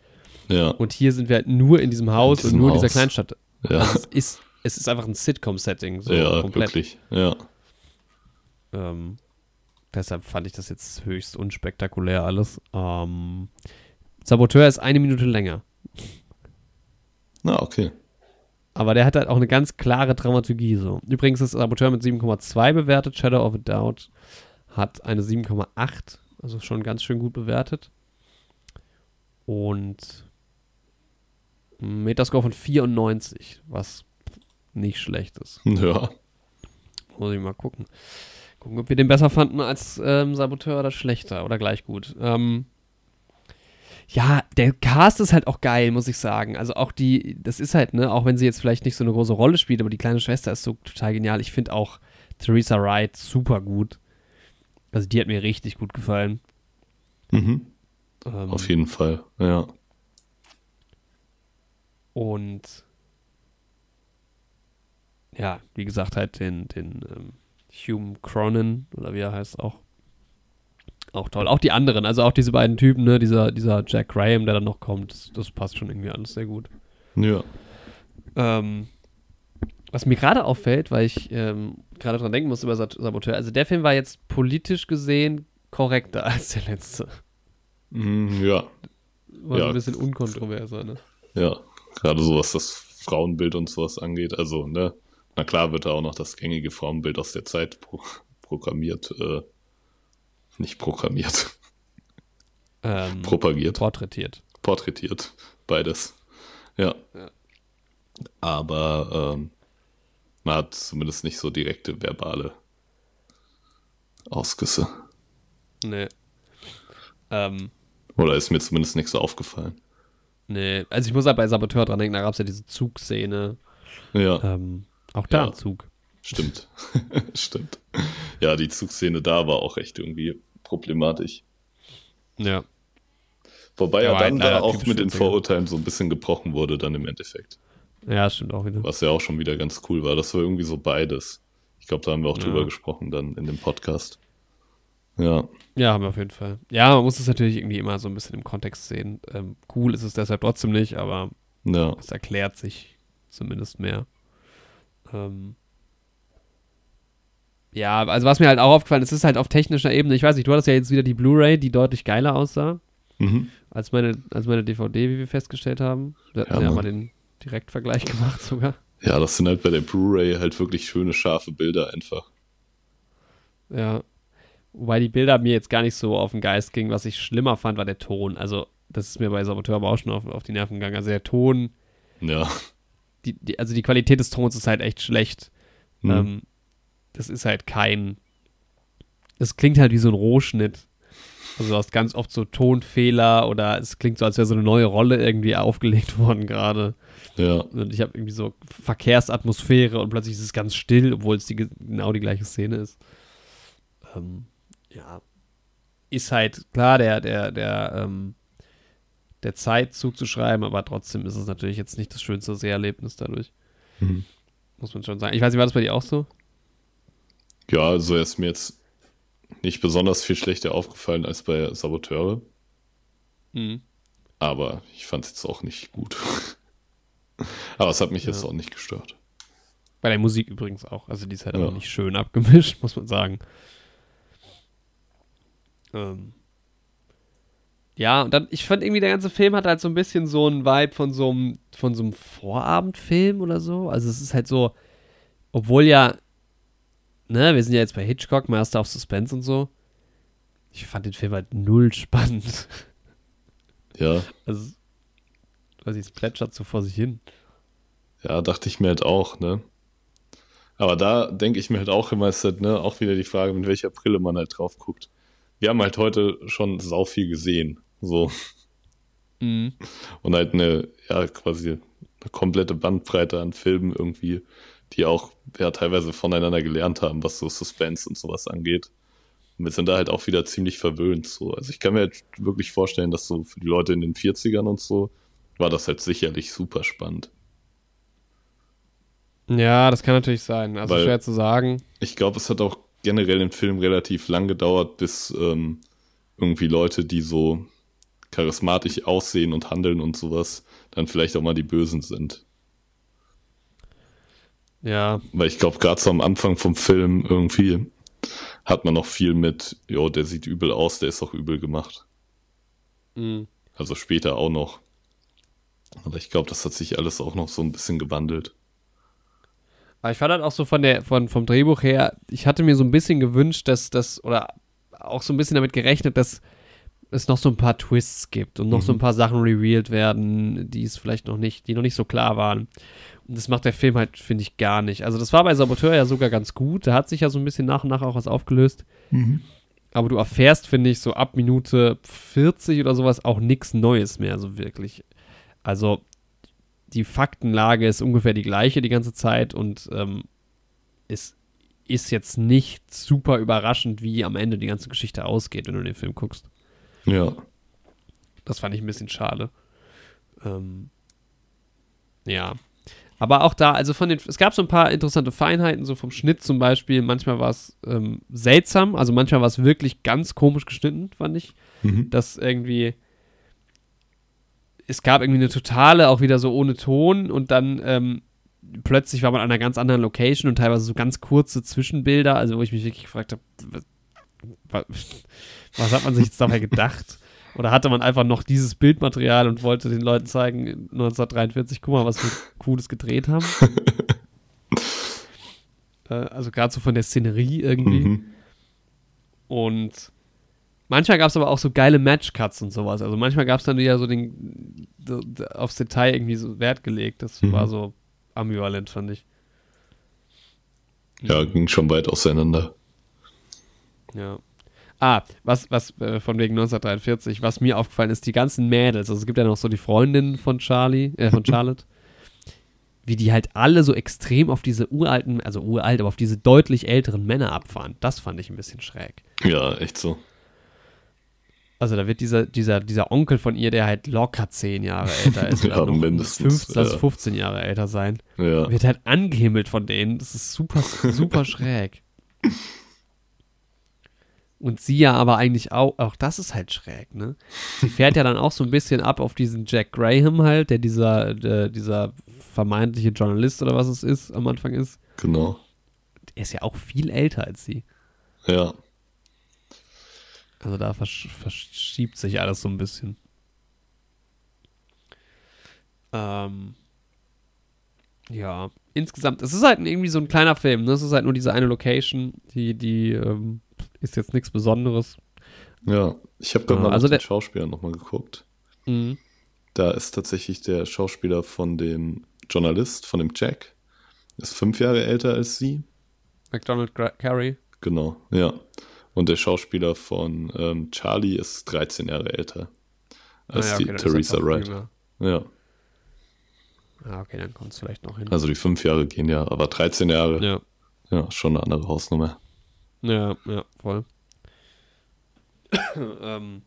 Ja. Und hier sind wir halt nur in diesem Haus in diesem und nur Haus. in dieser Kleinstadt. Ja. Also es, ist, es ist einfach ein Sitcom-Setting. So ja, komplett. wirklich. Ja. Ähm, deshalb fand ich das jetzt höchst unspektakulär alles. Ähm, Saboteur ist eine Minute länger. Na, okay. Aber der hat halt auch eine ganz klare Dramaturgie. So. Übrigens ist Saboteur mit 7,2 bewertet. Shadow of a Doubt hat eine 7,8. Also schon ganz schön gut bewertet. Und Metascore von 94, was nicht schlecht ist. Ja. Muss ich mal gucken. Gucken, ob wir den besser fanden als ähm, Saboteur oder schlechter oder gleich gut. Ähm, ja, der Cast ist halt auch geil, muss ich sagen. Also auch die, das ist halt, ne, auch wenn sie jetzt vielleicht nicht so eine große Rolle spielt, aber die kleine Schwester ist so total genial. Ich finde auch Theresa Wright super gut. Also die hat mir richtig gut gefallen. Mhm. Ähm, Auf jeden Fall, ja. Und ja, wie gesagt, halt den, den ähm, Hume Cronin, oder wie er heißt auch, auch toll. Auch die anderen, also auch diese beiden Typen, ne, dieser, dieser Jack Graham, der dann noch kommt, das, das passt schon irgendwie alles sehr gut. Ja. Ähm, was mir gerade auffällt, weil ich ähm, gerade dran denken muss über Saboteur, also der Film war jetzt politisch gesehen korrekter [laughs] als der letzte. Mm, ja. War Ja. ein bisschen unkontroverser, ne? Ja, gerade so was das Frauenbild und sowas angeht. Also, ne, na klar wird da auch noch das gängige Frauenbild aus der Zeit pro programmiert, äh, nicht programmiert, Ähm, propagiert, porträtiert. porträtiert, beides. Ja. Ja. Aber ähm, man hat zumindest nicht so direkte verbale Ausgüsse. Nee. Ähm, Oder ist mir zumindest nicht so aufgefallen. nee. Also ich muss halt bei Saboteur dran denken, da gab es ja diese Zugszene. Ja, Ähm, auch da Ja. ein Zug. stimmt. [laughs] stimmt. Ja, die Zugszene da war auch echt irgendwie problematisch. Ja. Wobei ja Aber dann halt da auch mit den 40er. Vorurteilen so ein bisschen gebrochen wurde, dann im Endeffekt. Ja, stimmt auch wieder. Was ja auch schon wieder ganz cool war. Das war irgendwie so beides. Ich glaube, da haben wir auch Ja. drüber gesprochen dann in dem Podcast. Ja, Ja, haben wir auf jeden Fall. Ja, man muss es natürlich irgendwie immer so ein bisschen im Kontext sehen. Ähm, cool ist es deshalb trotzdem nicht, aber ja, es erklärt sich zumindest mehr. Ähm, ja, also was mir halt auch aufgefallen ist, ist halt auf technischer Ebene, ich weiß nicht, du hattest ja jetzt wieder die Blu-ray, die deutlich geiler aussah, mhm. als meine, als meine DVD, wie wir festgestellt haben. Wir hatten Ja, ja, mal den Direktvergleich [laughs] gemacht sogar. ja, das sind halt bei der Blu-ray halt wirklich schöne, scharfe Bilder einfach. Ja. Wobei die Bilder mir jetzt gar nicht so auf den Geist gingen. Was ich schlimmer fand, war der Ton. Also, das ist mir bei Saboteur aber auch schon auf, auf die Nerven gegangen. Also, der Ton, Ja, die, die, also die Qualität des Tons ist halt echt schlecht. mhm. Ähm, das ist halt kein. Es klingt halt wie so ein Rohschnitt. Also, du hast ganz oft so Tonfehler oder es klingt so, als wäre so eine neue Rolle irgendwie aufgelegt [laughs] worden gerade. ja, Und ich habe irgendwie so Verkehrsatmosphäre und plötzlich ist es ganz still, obwohl es die, ge- genau die gleiche Szene ist. Ähm, ja. Ist halt klar, der, der, der, ähm, der Zeit zuzuschreiben, aber trotzdem ist es natürlich jetzt nicht das schönste Seherlebnis dadurch. Mhm. Muss man schon sagen. Ich weiß nicht, war das bei dir auch so? ja, also ist mir jetzt nicht besonders viel schlechter aufgefallen als bei Saboteure, Mhm. aber ich fand es jetzt auch nicht gut. [laughs] aber es hat mich jetzt Ja. auch nicht gestört. Bei der Musik übrigens auch. Also die ist halt Ja. auch nicht schön abgemischt, [laughs] muss man sagen. Ähm. Ja, und dann, ich fand irgendwie, der ganze Film hat halt so ein bisschen so einen Vibe von so einem, von so einem Vorabendfilm oder so. Also es ist halt so, obwohl ja, ne, wir sind ja jetzt bei Hitchcock, Master of Suspense und so. Ich fand den Film halt null spannend. Ja, Also, weiß ich, es plätschert so vor sich hin. Ja, dachte ich mir halt auch, ne? Aber da denke ich mir halt auch immer, ist halt, ne, auch wieder die Frage, mit welcher Brille man halt drauf guckt. Wir haben halt heute schon sau viel gesehen, so. Mhm. Und halt eine, ja, quasi eine komplette Bandbreite an Filmen irgendwie, die auch, ja, teilweise voneinander gelernt haben, was so Suspense und sowas angeht. Und wir sind da halt auch wieder ziemlich verwöhnt, so. Also ich kann mir halt wirklich vorstellen, dass so für die Leute in den 40ern und so, war das halt sicherlich super spannend. Ja, das kann natürlich sein. Also Weil- schwer zu sagen. Ich glaube, es hat auch generell im Film relativ lang gedauert, bis ähm, irgendwie Leute, die so charismatisch aussehen und handeln und sowas, dann vielleicht auch mal die Bösen sind. Ja, Weil ich glaube, gerade so am Anfang vom Film irgendwie hat man noch viel mit, jo, der sieht übel aus, der ist auch übel gemacht. mhm. Also später auch noch. Aber ich glaube, das hat sich alles auch noch so ein bisschen gewandelt. Aber ich fand halt auch so von der, von, vom Drehbuch her, ich hatte mir so ein bisschen gewünscht, dass das, oder auch so ein bisschen damit gerechnet, dass es noch so ein paar Twists gibt und noch so ein paar Sachen revealed werden, die es vielleicht noch nicht, die noch nicht so klar waren. Und das macht der Film halt, finde ich, gar nicht. Also das war bei Saboteur ja sogar ganz gut. Da hat sich ja so ein bisschen nach und nach auch was aufgelöst. Aber du erfährst, finde ich, so ab Minute 40 oder sowas auch nichts Neues mehr, so wirklich. Also die Faktenlage ist ungefähr die gleiche die ganze Zeit und ähm, es ist jetzt nicht super überraschend, wie am Ende die ganze Geschichte ausgeht, wenn du den Film guckst. Ja. Das fand ich ein bisschen schade. Ähm, ja. Aber auch da, also von den, es gab so ein paar interessante Feinheiten, so vom Schnitt zum Beispiel. Manchmal war es ähm, seltsam, also manchmal war es wirklich ganz komisch geschnitten, fand ich. Mhm. Dass irgendwie, es gab irgendwie eine totale, auch wieder so ohne Ton und dann ähm, plötzlich war man an einer ganz anderen Location und teilweise so ganz kurze Zwischenbilder, also wo ich mich wirklich gefragt habe, was was hat man sich jetzt dabei gedacht? Oder hatte man einfach noch dieses Bildmaterial und wollte den Leuten zeigen, 1943, guck mal, was wir Cooles gedreht haben? [laughs] äh, also gerade so von der Szenerie irgendwie. Mhm. Und manchmal gab es aber auch so geile Matchcuts und sowas. Also manchmal gab es dann wieder so den aufs Detail irgendwie so Wert gelegt. Das mhm. war so ambivalent, fand ich. Ja, ging schon weit auseinander. Ja. Ah, was, was äh, von wegen 1943, was mir aufgefallen ist, die ganzen Mädels, also es gibt ja noch so die Freundinnen von Charlie, äh, von [laughs] Charlotte, wie die halt alle so extrem auf diese uralten, also uralt, aber auf diese deutlich älteren Männer abfahren. Das fand ich ein bisschen schräg. Ja, echt so. Also da wird dieser, dieser, dieser Onkel von ihr, der halt locker zehn Jahre älter ist, [laughs] ja, mindestens, 15, also 15 Jahre älter sein, ja. wird halt angehimmelt von denen. Das ist super, super [laughs] schräg. Und sie ja aber eigentlich auch, auch das ist halt schräg, ne? Sie fährt ja dann auch so ein bisschen ab auf diesen Jack Graham halt, der dieser, der, dieser vermeintliche Journalist oder was es ist, am Anfang ist. Genau. Er ist ja auch viel älter als sie. Ja. Also da versch verschiebt sich alles so ein bisschen. Ähm, ja, insgesamt, es ist halt irgendwie so ein kleiner Film. Ne? Es ist halt nur diese eine Location, die, die ähm, ist jetzt nichts Besonderes. Ja, ich habe gerade mal also den Schauspieler nochmal geguckt. Mhm. Da ist tatsächlich der Schauspieler von dem Journalist, von dem Jack, ist fünf Jahre älter als sie. McDonald Carey. Genau, ja. Und der Schauspieler von ähm, Charlie ist 13 Jahre älter als ah, ja, okay, die Theresa Wright. Ja. Ah, okay, dann kommt es vielleicht noch hin. Also die fünf Jahre gehen ja, aber 13 Jahre. Ja. Ja, schon eine andere Hausnummer. Ja, ja, voll. [coughs] ähm,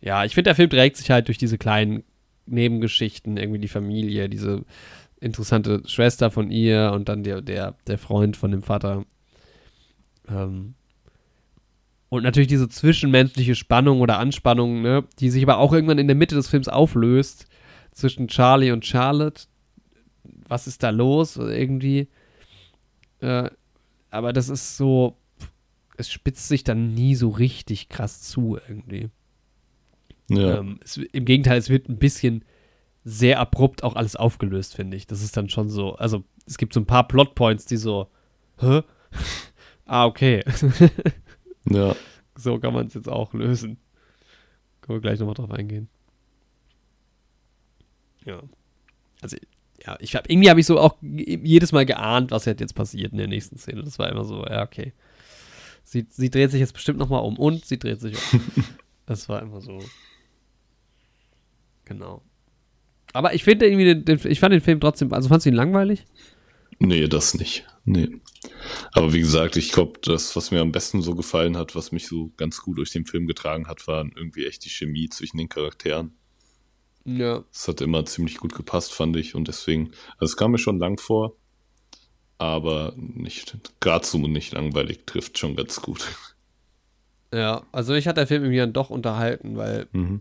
ja, ich finde, der Film trägt sich halt durch diese kleinen Nebengeschichten, irgendwie die Familie, diese interessante Schwester von ihr und dann der, der, der Freund von dem Vater. Ähm, und natürlich diese zwischenmenschliche Spannung oder Anspannung, ne, die sich aber auch irgendwann in der Mitte des Films auflöst zwischen Charlie und Charlotte. Was ist da los? Irgendwie. Äh, aber das ist so, es spitzt sich dann nie so richtig krass zu irgendwie. Ja. Ähm, es, Im Gegenteil, es wird ein bisschen sehr abrupt auch alles aufgelöst, finde ich. Das ist dann schon so, also es gibt so ein paar Plotpoints, die so, hä? [laughs] ah, okay. ja. [laughs] So kann man es jetzt auch lösen. Können wir gleich nochmal drauf eingehen. Ja. Also, ja, ich habe irgendwie habe ich so auch jedes Mal geahnt, was jetzt passiert in der nächsten Szene. Das war immer so, ja, okay. Sie, sie dreht sich jetzt bestimmt nochmal um und sie dreht sich um. [laughs] das war immer so. Genau. Aber ich finde irgendwie, den, den, ich fand den Film trotzdem, also fandst du ihn langweilig? Nee, das nicht. Nee. Aber wie gesagt, ich glaube, das, was mir am besten so gefallen hat, was mich so ganz gut durch den Film getragen hat, war irgendwie echt die Chemie zwischen den Charakteren. Ja. Es hat immer ziemlich gut gepasst, fand ich. Und deswegen, also es kam mir schon lang vor, aber nicht, gerade so nicht langweilig trifft schon ganz gut. Ja, also mich hat der Film irgendwie dann doch unterhalten, weil mhm.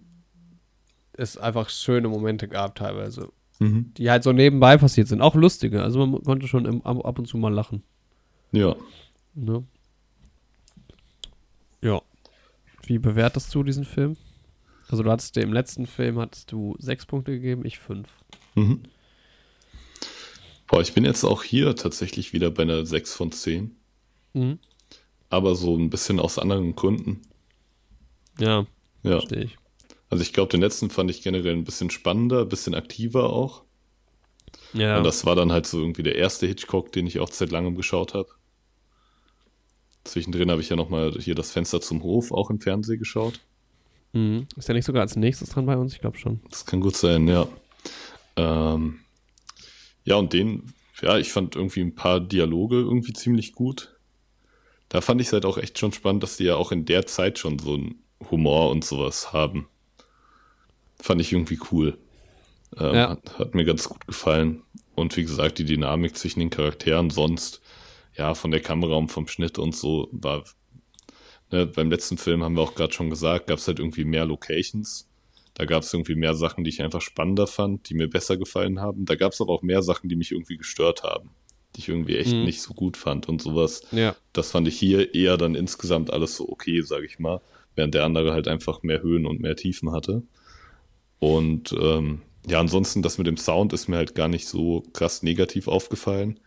es einfach schöne Momente gab teilweise, mhm. die halt so nebenbei passiert sind. Auch lustige, also man konnte schon im, ab und zu mal lachen. Ja. Ne? Ja. Wie bewertest du diesen Film? Also du hattest im letzten Film hattest du sechs Punkte gegeben, ich fünf. Mhm. Boah, ich bin jetzt auch hier tatsächlich wieder bei einer 6 von 10. Mhm. Aber so ein bisschen aus anderen Gründen. Ja, ja. verstehe ich. Also ich glaube, den letzten fand ich generell ein bisschen spannender, ein bisschen aktiver auch. Ja. Und das war dann halt so irgendwie der erste Hitchcock, den ich auch seit langem geschaut habe. Zwischendrin habe ich ja nochmal hier das Fenster zum Hof auch im Fernsehen geschaut. Mhm. Ist ja nicht sogar als nächstes dran bei uns? Ich glaube schon. Das kann gut sein, ja. Ähm, ja, und den, ja, ich fand irgendwie ein paar Dialoge irgendwie ziemlich gut. Da fand ich es halt auch echt schon spannend, dass die ja auch in der Zeit schon so einen Humor und sowas haben. Fand ich irgendwie cool. Ähm, ja. hat, hat mir ganz gut gefallen. Und wie gesagt, die Dynamik zwischen den Charakteren sonst, ja, von der Kamera und vom Schnitt und so war Ne, beim letzten Film haben wir auch gerade schon gesagt, gab es halt irgendwie mehr Locations. Da gab es irgendwie mehr Sachen, die ich einfach spannender fand, die mir besser gefallen haben. Da gab es aber auch mehr Sachen, die mich irgendwie gestört haben. die ich irgendwie echt Mhm. nicht so gut fand und sowas. Ja. Das fand ich hier eher dann insgesamt alles so okay, sage ich mal, während der andere halt einfach mehr Höhen und mehr Tiefen hatte. Und ähm, ja, ansonsten das mit dem Sound ist mir halt gar nicht so krass negativ aufgefallen.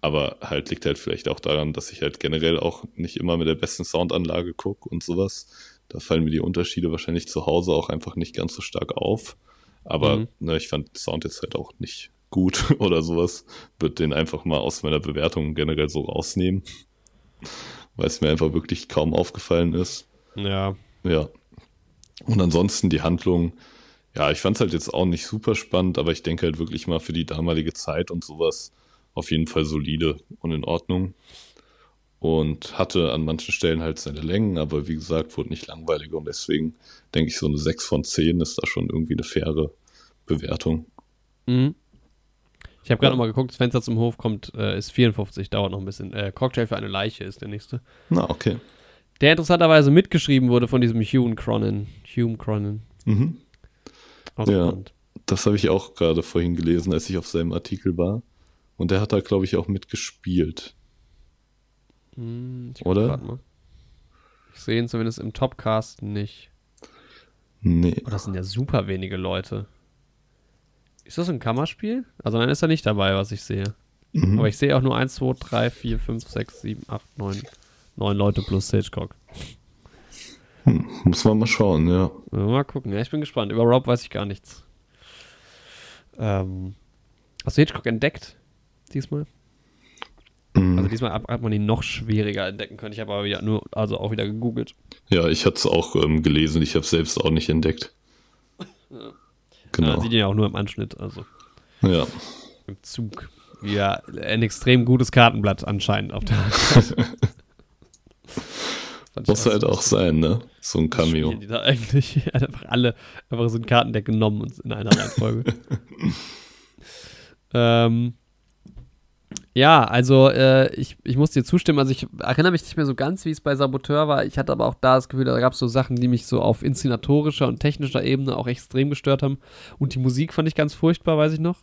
Aber halt liegt halt vielleicht auch daran, dass ich halt generell auch nicht immer mit der besten Soundanlage gucke und sowas. Da fallen mir die Unterschiede wahrscheinlich zu Hause auch einfach nicht ganz so stark auf. Aber Mhm. ne, ich fand Sound jetzt halt auch nicht gut [laughs] oder sowas. Würde den einfach mal aus meiner Bewertung generell so rausnehmen. Weil es mir einfach wirklich kaum aufgefallen ist. Ja. Ja. Und ansonsten die Handlung, ja, ich fand es halt jetzt auch nicht super spannend, aber ich denke halt wirklich mal für die damalige Zeit und sowas auf jeden Fall solide und in Ordnung. Und hatte an manchen Stellen halt seine Längen, aber wie gesagt, wurde nicht langweilig und deswegen denke ich, so eine 6 von 10 ist da schon irgendwie eine faire Bewertung. Mhm. Ich habe gerade Ja. noch mal geguckt, das Fenster zum Hof kommt, äh, ist 54, dauert noch ein bisschen. Äh, Cocktail für eine Leiche ist der nächste. Na, okay. Der interessanterweise mitgeschrieben wurde von diesem Hume Cronin. Hume Cronin. Mhm. Auch Ja. Das habe ich auch gerade vorhin gelesen, als ich auf seinem Artikel war. Und der hat da, glaube ich, auch mitgespielt. Hm, ich Oder? Ich sehe ihn zumindest im Topcast nicht. Nee. Oh, das sind ja super wenige Leute. Ist das ein Kammerspiel? Also dann ist er nicht dabei, was ich sehe. Mhm. Aber ich sehe auch nur 1, 2, 3, 4, 5, 6, 7, 8, 9, 9 Leute plus Hitchcock. Muss man mal schauen, ja. Mal gucken. Ja, ich bin gespannt. Über Rob weiß ich gar nichts. Ähm, hast du Hitchcock entdeckt? Diesmal? Mhm. Also diesmal hat man ihn noch schwieriger entdecken können. Ich habe aber wieder nur, also auch wieder gegoogelt. Ja, ich hatte es auch ähm, gelesen, ich habe es selbst auch nicht entdeckt. Ja, [laughs] Genau. man sieht ihn ja auch nur im Anschnitt, also Ja, im Zug. Ja, ein extrem gutes Kartenblatt anscheinend auf der [laughs] muss halt auch sein, ne? So ein Cameo. Die da eigentlich [laughs] einfach alle einfach so ein Kartendeck genommen und in einer Reihenfolge. ähm, ja, also äh, ich, ich muss dir zustimmen. Also ich erinnere mich nicht mehr so ganz, wie es bei Saboteur war. Ich hatte aber auch da das Gefühl, da gab es so Sachen, die mich so auf inszenatorischer und technischer Ebene auch extrem gestört haben. Und die Musik fand ich ganz furchtbar, weiß ich noch.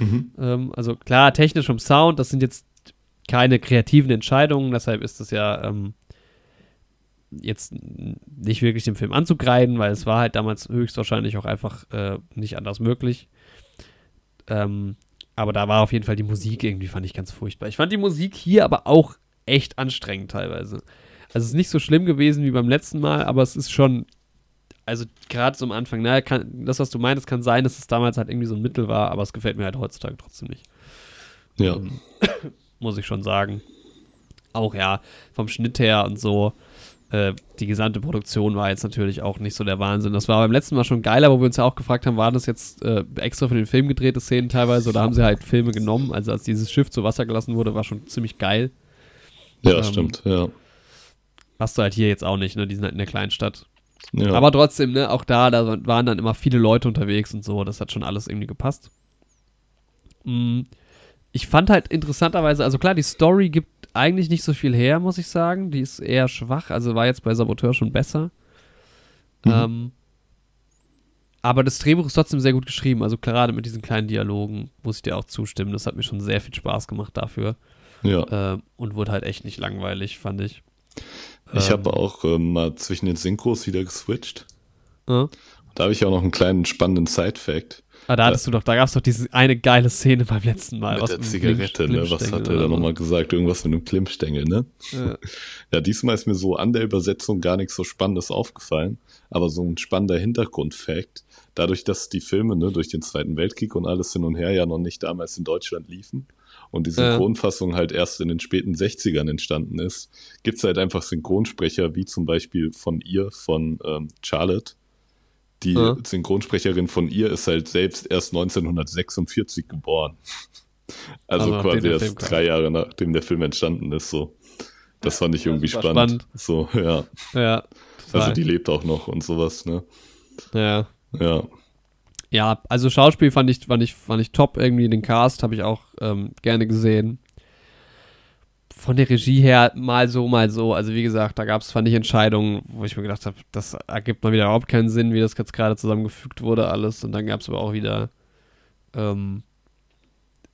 Mhm. Ähm, also klar, technisch vom Sound, das sind jetzt keine kreativen Entscheidungen, deshalb ist das ja ähm, jetzt nicht wirklich dem Film anzugreifen, weil es war halt damals höchstwahrscheinlich auch einfach äh, nicht anders möglich. Ähm, aber da war auf jeden Fall die Musik irgendwie, fand ich ganz furchtbar. Ich fand die Musik hier aber auch echt anstrengend teilweise. Also es ist nicht so schlimm gewesen wie beim letzten Mal, aber es ist schon, also gerade so am Anfang, naja, kann, das, was du meinst, kann sein, dass es damals halt irgendwie so ein Mittel war, aber es gefällt mir halt heutzutage trotzdem nicht. Ja, Ähm, [coughs] muss ich schon sagen. Auch ja, vom Schnitt her und so. Äh, die gesamte Produktion war jetzt natürlich auch nicht so der Wahnsinn. Das war beim letzten Mal schon geil, aber wo wir uns ja auch gefragt haben, waren das jetzt äh, extra für den Film gedrehte Szenen teilweise oder haben sie halt Filme genommen? Also als dieses Schiff zu Wasser gelassen wurde, war schon ziemlich geil. ja, Ähm, stimmt, ja. Hast du halt hier jetzt auch nicht, ne? Die sind halt in der Kleinstadt. ja. Aber trotzdem, ne, auch da, da waren dann immer viele Leute unterwegs und so, das hat schon alles irgendwie gepasst. Mm, Ich fand halt interessanterweise, also klar, die Story gibt eigentlich nicht so viel her, muss ich sagen. Die ist eher schwach, also war jetzt bei Saboteur schon besser. Mhm. Ähm, aber das Drehbuch ist trotzdem sehr gut geschrieben, also gerade mit diesen kleinen Dialogen muss ich dir auch zustimmen. Das hat mir schon sehr viel Spaß gemacht dafür. ja. Äh, und wurde halt echt nicht langweilig, fand ich. Ich Ähm, habe auch ähm, mal zwischen den Synchros wieder geswitcht. äh? Da habe ich auch noch einen kleinen spannenden Side-Fact. Ah, da hattest du doch, da gab es doch diese eine geile Szene beim letzten Mal. Mit was der Zigarette, ne? Was hat er da nochmal gesagt? Irgendwas mit einem Klimmstängel, ne? Ja. [laughs] Ja, diesmal ist mir so an der Übersetzung gar nichts so Spannendes aufgefallen, aber so ein spannender Hintergrundfakt, dadurch, dass die Filme ne, durch den Zweiten Weltkrieg und alles hin und her ja noch nicht damals in Deutschland liefen und die Ja. Synchronfassung halt erst in den späten 60ern entstanden ist, gibt's halt einfach Synchronsprecher, wie zum Beispiel von ihr, von ähm, Charlotte. Die Ja. Synchronsprecherin von ihr ist halt selbst erst 1946 geboren. [laughs] Also, Also quasi erst drei Jahre nachdem der Film entstanden ist, so. Das fand ich irgendwie super spannend. spannend. So, ja. Ja, Also die lebt auch noch und sowas, ne? ja. Ja. ja, also Schauspiel fand ich, fand ich, fand ich top irgendwie. Den Cast habe ich auch ähm, gerne gesehen. Von der Regie her mal so, mal so. Also wie gesagt, da gab es, fand ich, Entscheidungen, wo ich mir gedacht habe, das ergibt mal wieder überhaupt keinen Sinn, wie das jetzt gerade zusammengefügt wurde alles. Und dann gab es aber auch wieder ähm,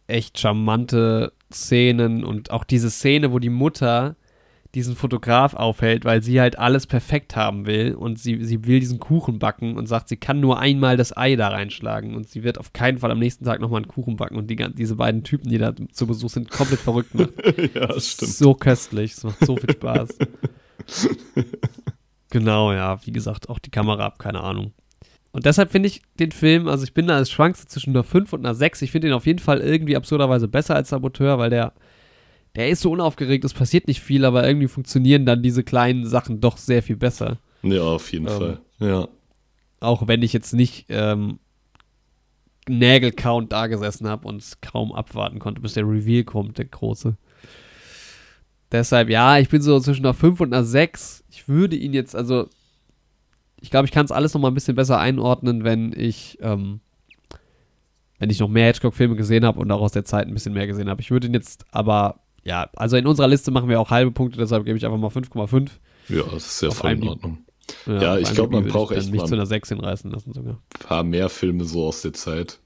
echt charmante Szenen und auch diese Szene, wo die Mutter diesen Fotograf aufhält, weil sie halt alles perfekt haben will und sie, sie will diesen Kuchen backen und sagt, sie kann nur einmal das Ei da reinschlagen und sie wird auf keinen Fall am nächsten Tag nochmal einen Kuchen backen und die, diese beiden Typen, die da zu Besuch sind, komplett verrückt [laughs] machen. ja, das stimmt. So köstlich, es macht so viel Spaß. [laughs] genau, ja, wie gesagt, auch die Kamera ab, keine Ahnung. Und deshalb finde ich den Film, also ich bin da als schwankste zwischen einer 5 und einer 6. Ich finde ihn auf jeden Fall irgendwie absurderweise besser als Saboteur, weil der der ist so unaufgeregt, es passiert nicht viel, aber irgendwie funktionieren dann diese kleinen Sachen doch sehr viel besser. Ja, auf jeden ähm, Fall. Ja. Auch wenn ich jetzt nicht ähm, Nägelcount da gesessen habe und es kaum abwarten konnte, bis der Reveal kommt, der große. Deshalb, ja, ich bin so zwischen einer 5 und einer 6. Ich würde ihn jetzt, also, ich glaube, ich kann es alles noch mal ein bisschen besser einordnen, wenn ich, ähm, wenn ich noch mehr Hitchcock-Filme gesehen habe und auch aus der Zeit ein bisschen mehr gesehen habe. Ich würde ihn jetzt aber ja, also in unserer Liste machen wir auch halbe Punkte, deshalb gebe ich einfach mal 5,5. Ja, das ist ja voll in Ordnung. Ja, ja ich glaube, man braucht echt mich zu einer 6 hinreißen lassen sogar. Ein paar mehr Filme so aus der Zeit,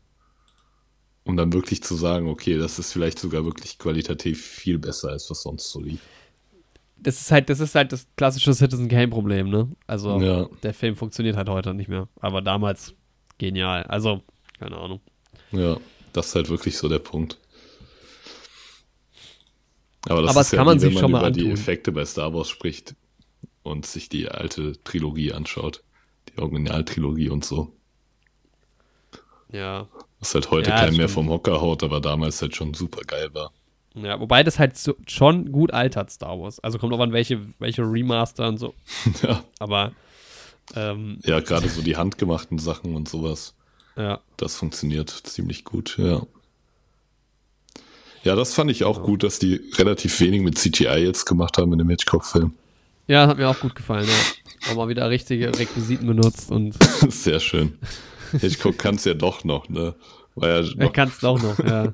um dann wirklich zu sagen, okay, das ist vielleicht sogar wirklich qualitativ viel besser, als was sonst so lief. Das ist halt, das ist halt das klassische Citizen Kane Problem, ne? Also ja. der Film funktioniert halt heute nicht mehr, aber damals genial. Also keine Ahnung. Ja, das ist halt wirklich so der Punkt. Aber das Aber ist ja kann man wie, sich wenn schon man mal über die antun. Effekte bei Star Wars spricht und sich die alte Trilogie anschaut. Die Originaltrilogie und so. Ja. Was halt heute Ja, kein mehr vom Hocker haut, aber damals halt schon super geil war. Ja, wobei das halt so, schon gut altert, Star Wars. Also kommt auch an, welche, welche Remaster und so. [laughs] ja, Aber, ähm, ja gerade so die handgemachten Sachen und sowas. ja. Das funktioniert ziemlich gut, ja. Ja, das fand ich auch gut, dass die relativ wenig mit CGI jetzt gemacht haben in dem Hitchcock-Film. Ja, hat mir auch gut gefallen, ja. Auch mal wieder richtige Requisiten benutzt und [laughs] Sehr schön. Hitchcock kann es ja doch noch, ne? War ja er noch, kann es doch noch, ja.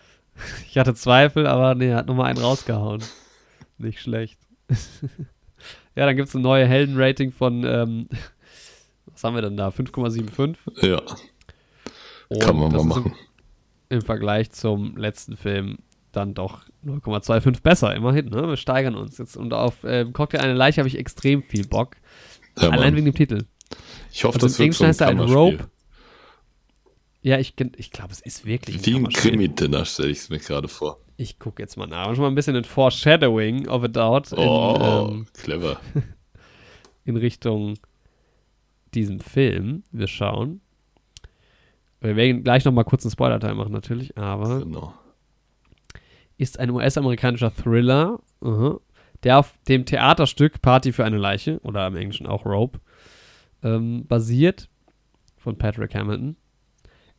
[laughs] Ich hatte Zweifel, aber nee, er hat nochmal einen rausgehauen. Nicht schlecht. [laughs] ja, dann gibt es ein neue Helden-Rating von, ähm, was haben wir denn da? 5,75? ja, kann man Und mal machen. Im, Im Vergleich zum letzten Film dann doch 0,25 besser, immerhin, ne? Wir steigern uns jetzt. Und auf ähm, Cocktail eine Leiche habe ich extrem viel Bock. Ja, Allein wegen dem Titel. Ich hoffe, Also das wird so ein heißt. Rope. Ja, ich, ich glaube, es ist wirklich Wie ein. Krimi-Dinner stelle ich es mir gerade vor. Ich gucke jetzt mal nach. Und schon mal ein bisschen ein Foreshadowing of a Doubt in, Oh, ähm, clever. [laughs] in Richtung diesem Film. Wir schauen. Wir werden gleich noch mal kurz einen Spoiler-Teil machen, natürlich, aber Genau. ist ein US-amerikanischer Thriller, aha, der auf dem Theaterstück Party für eine Leiche, oder im Englischen auch Rope, ähm, basiert, von Patrick Hamilton.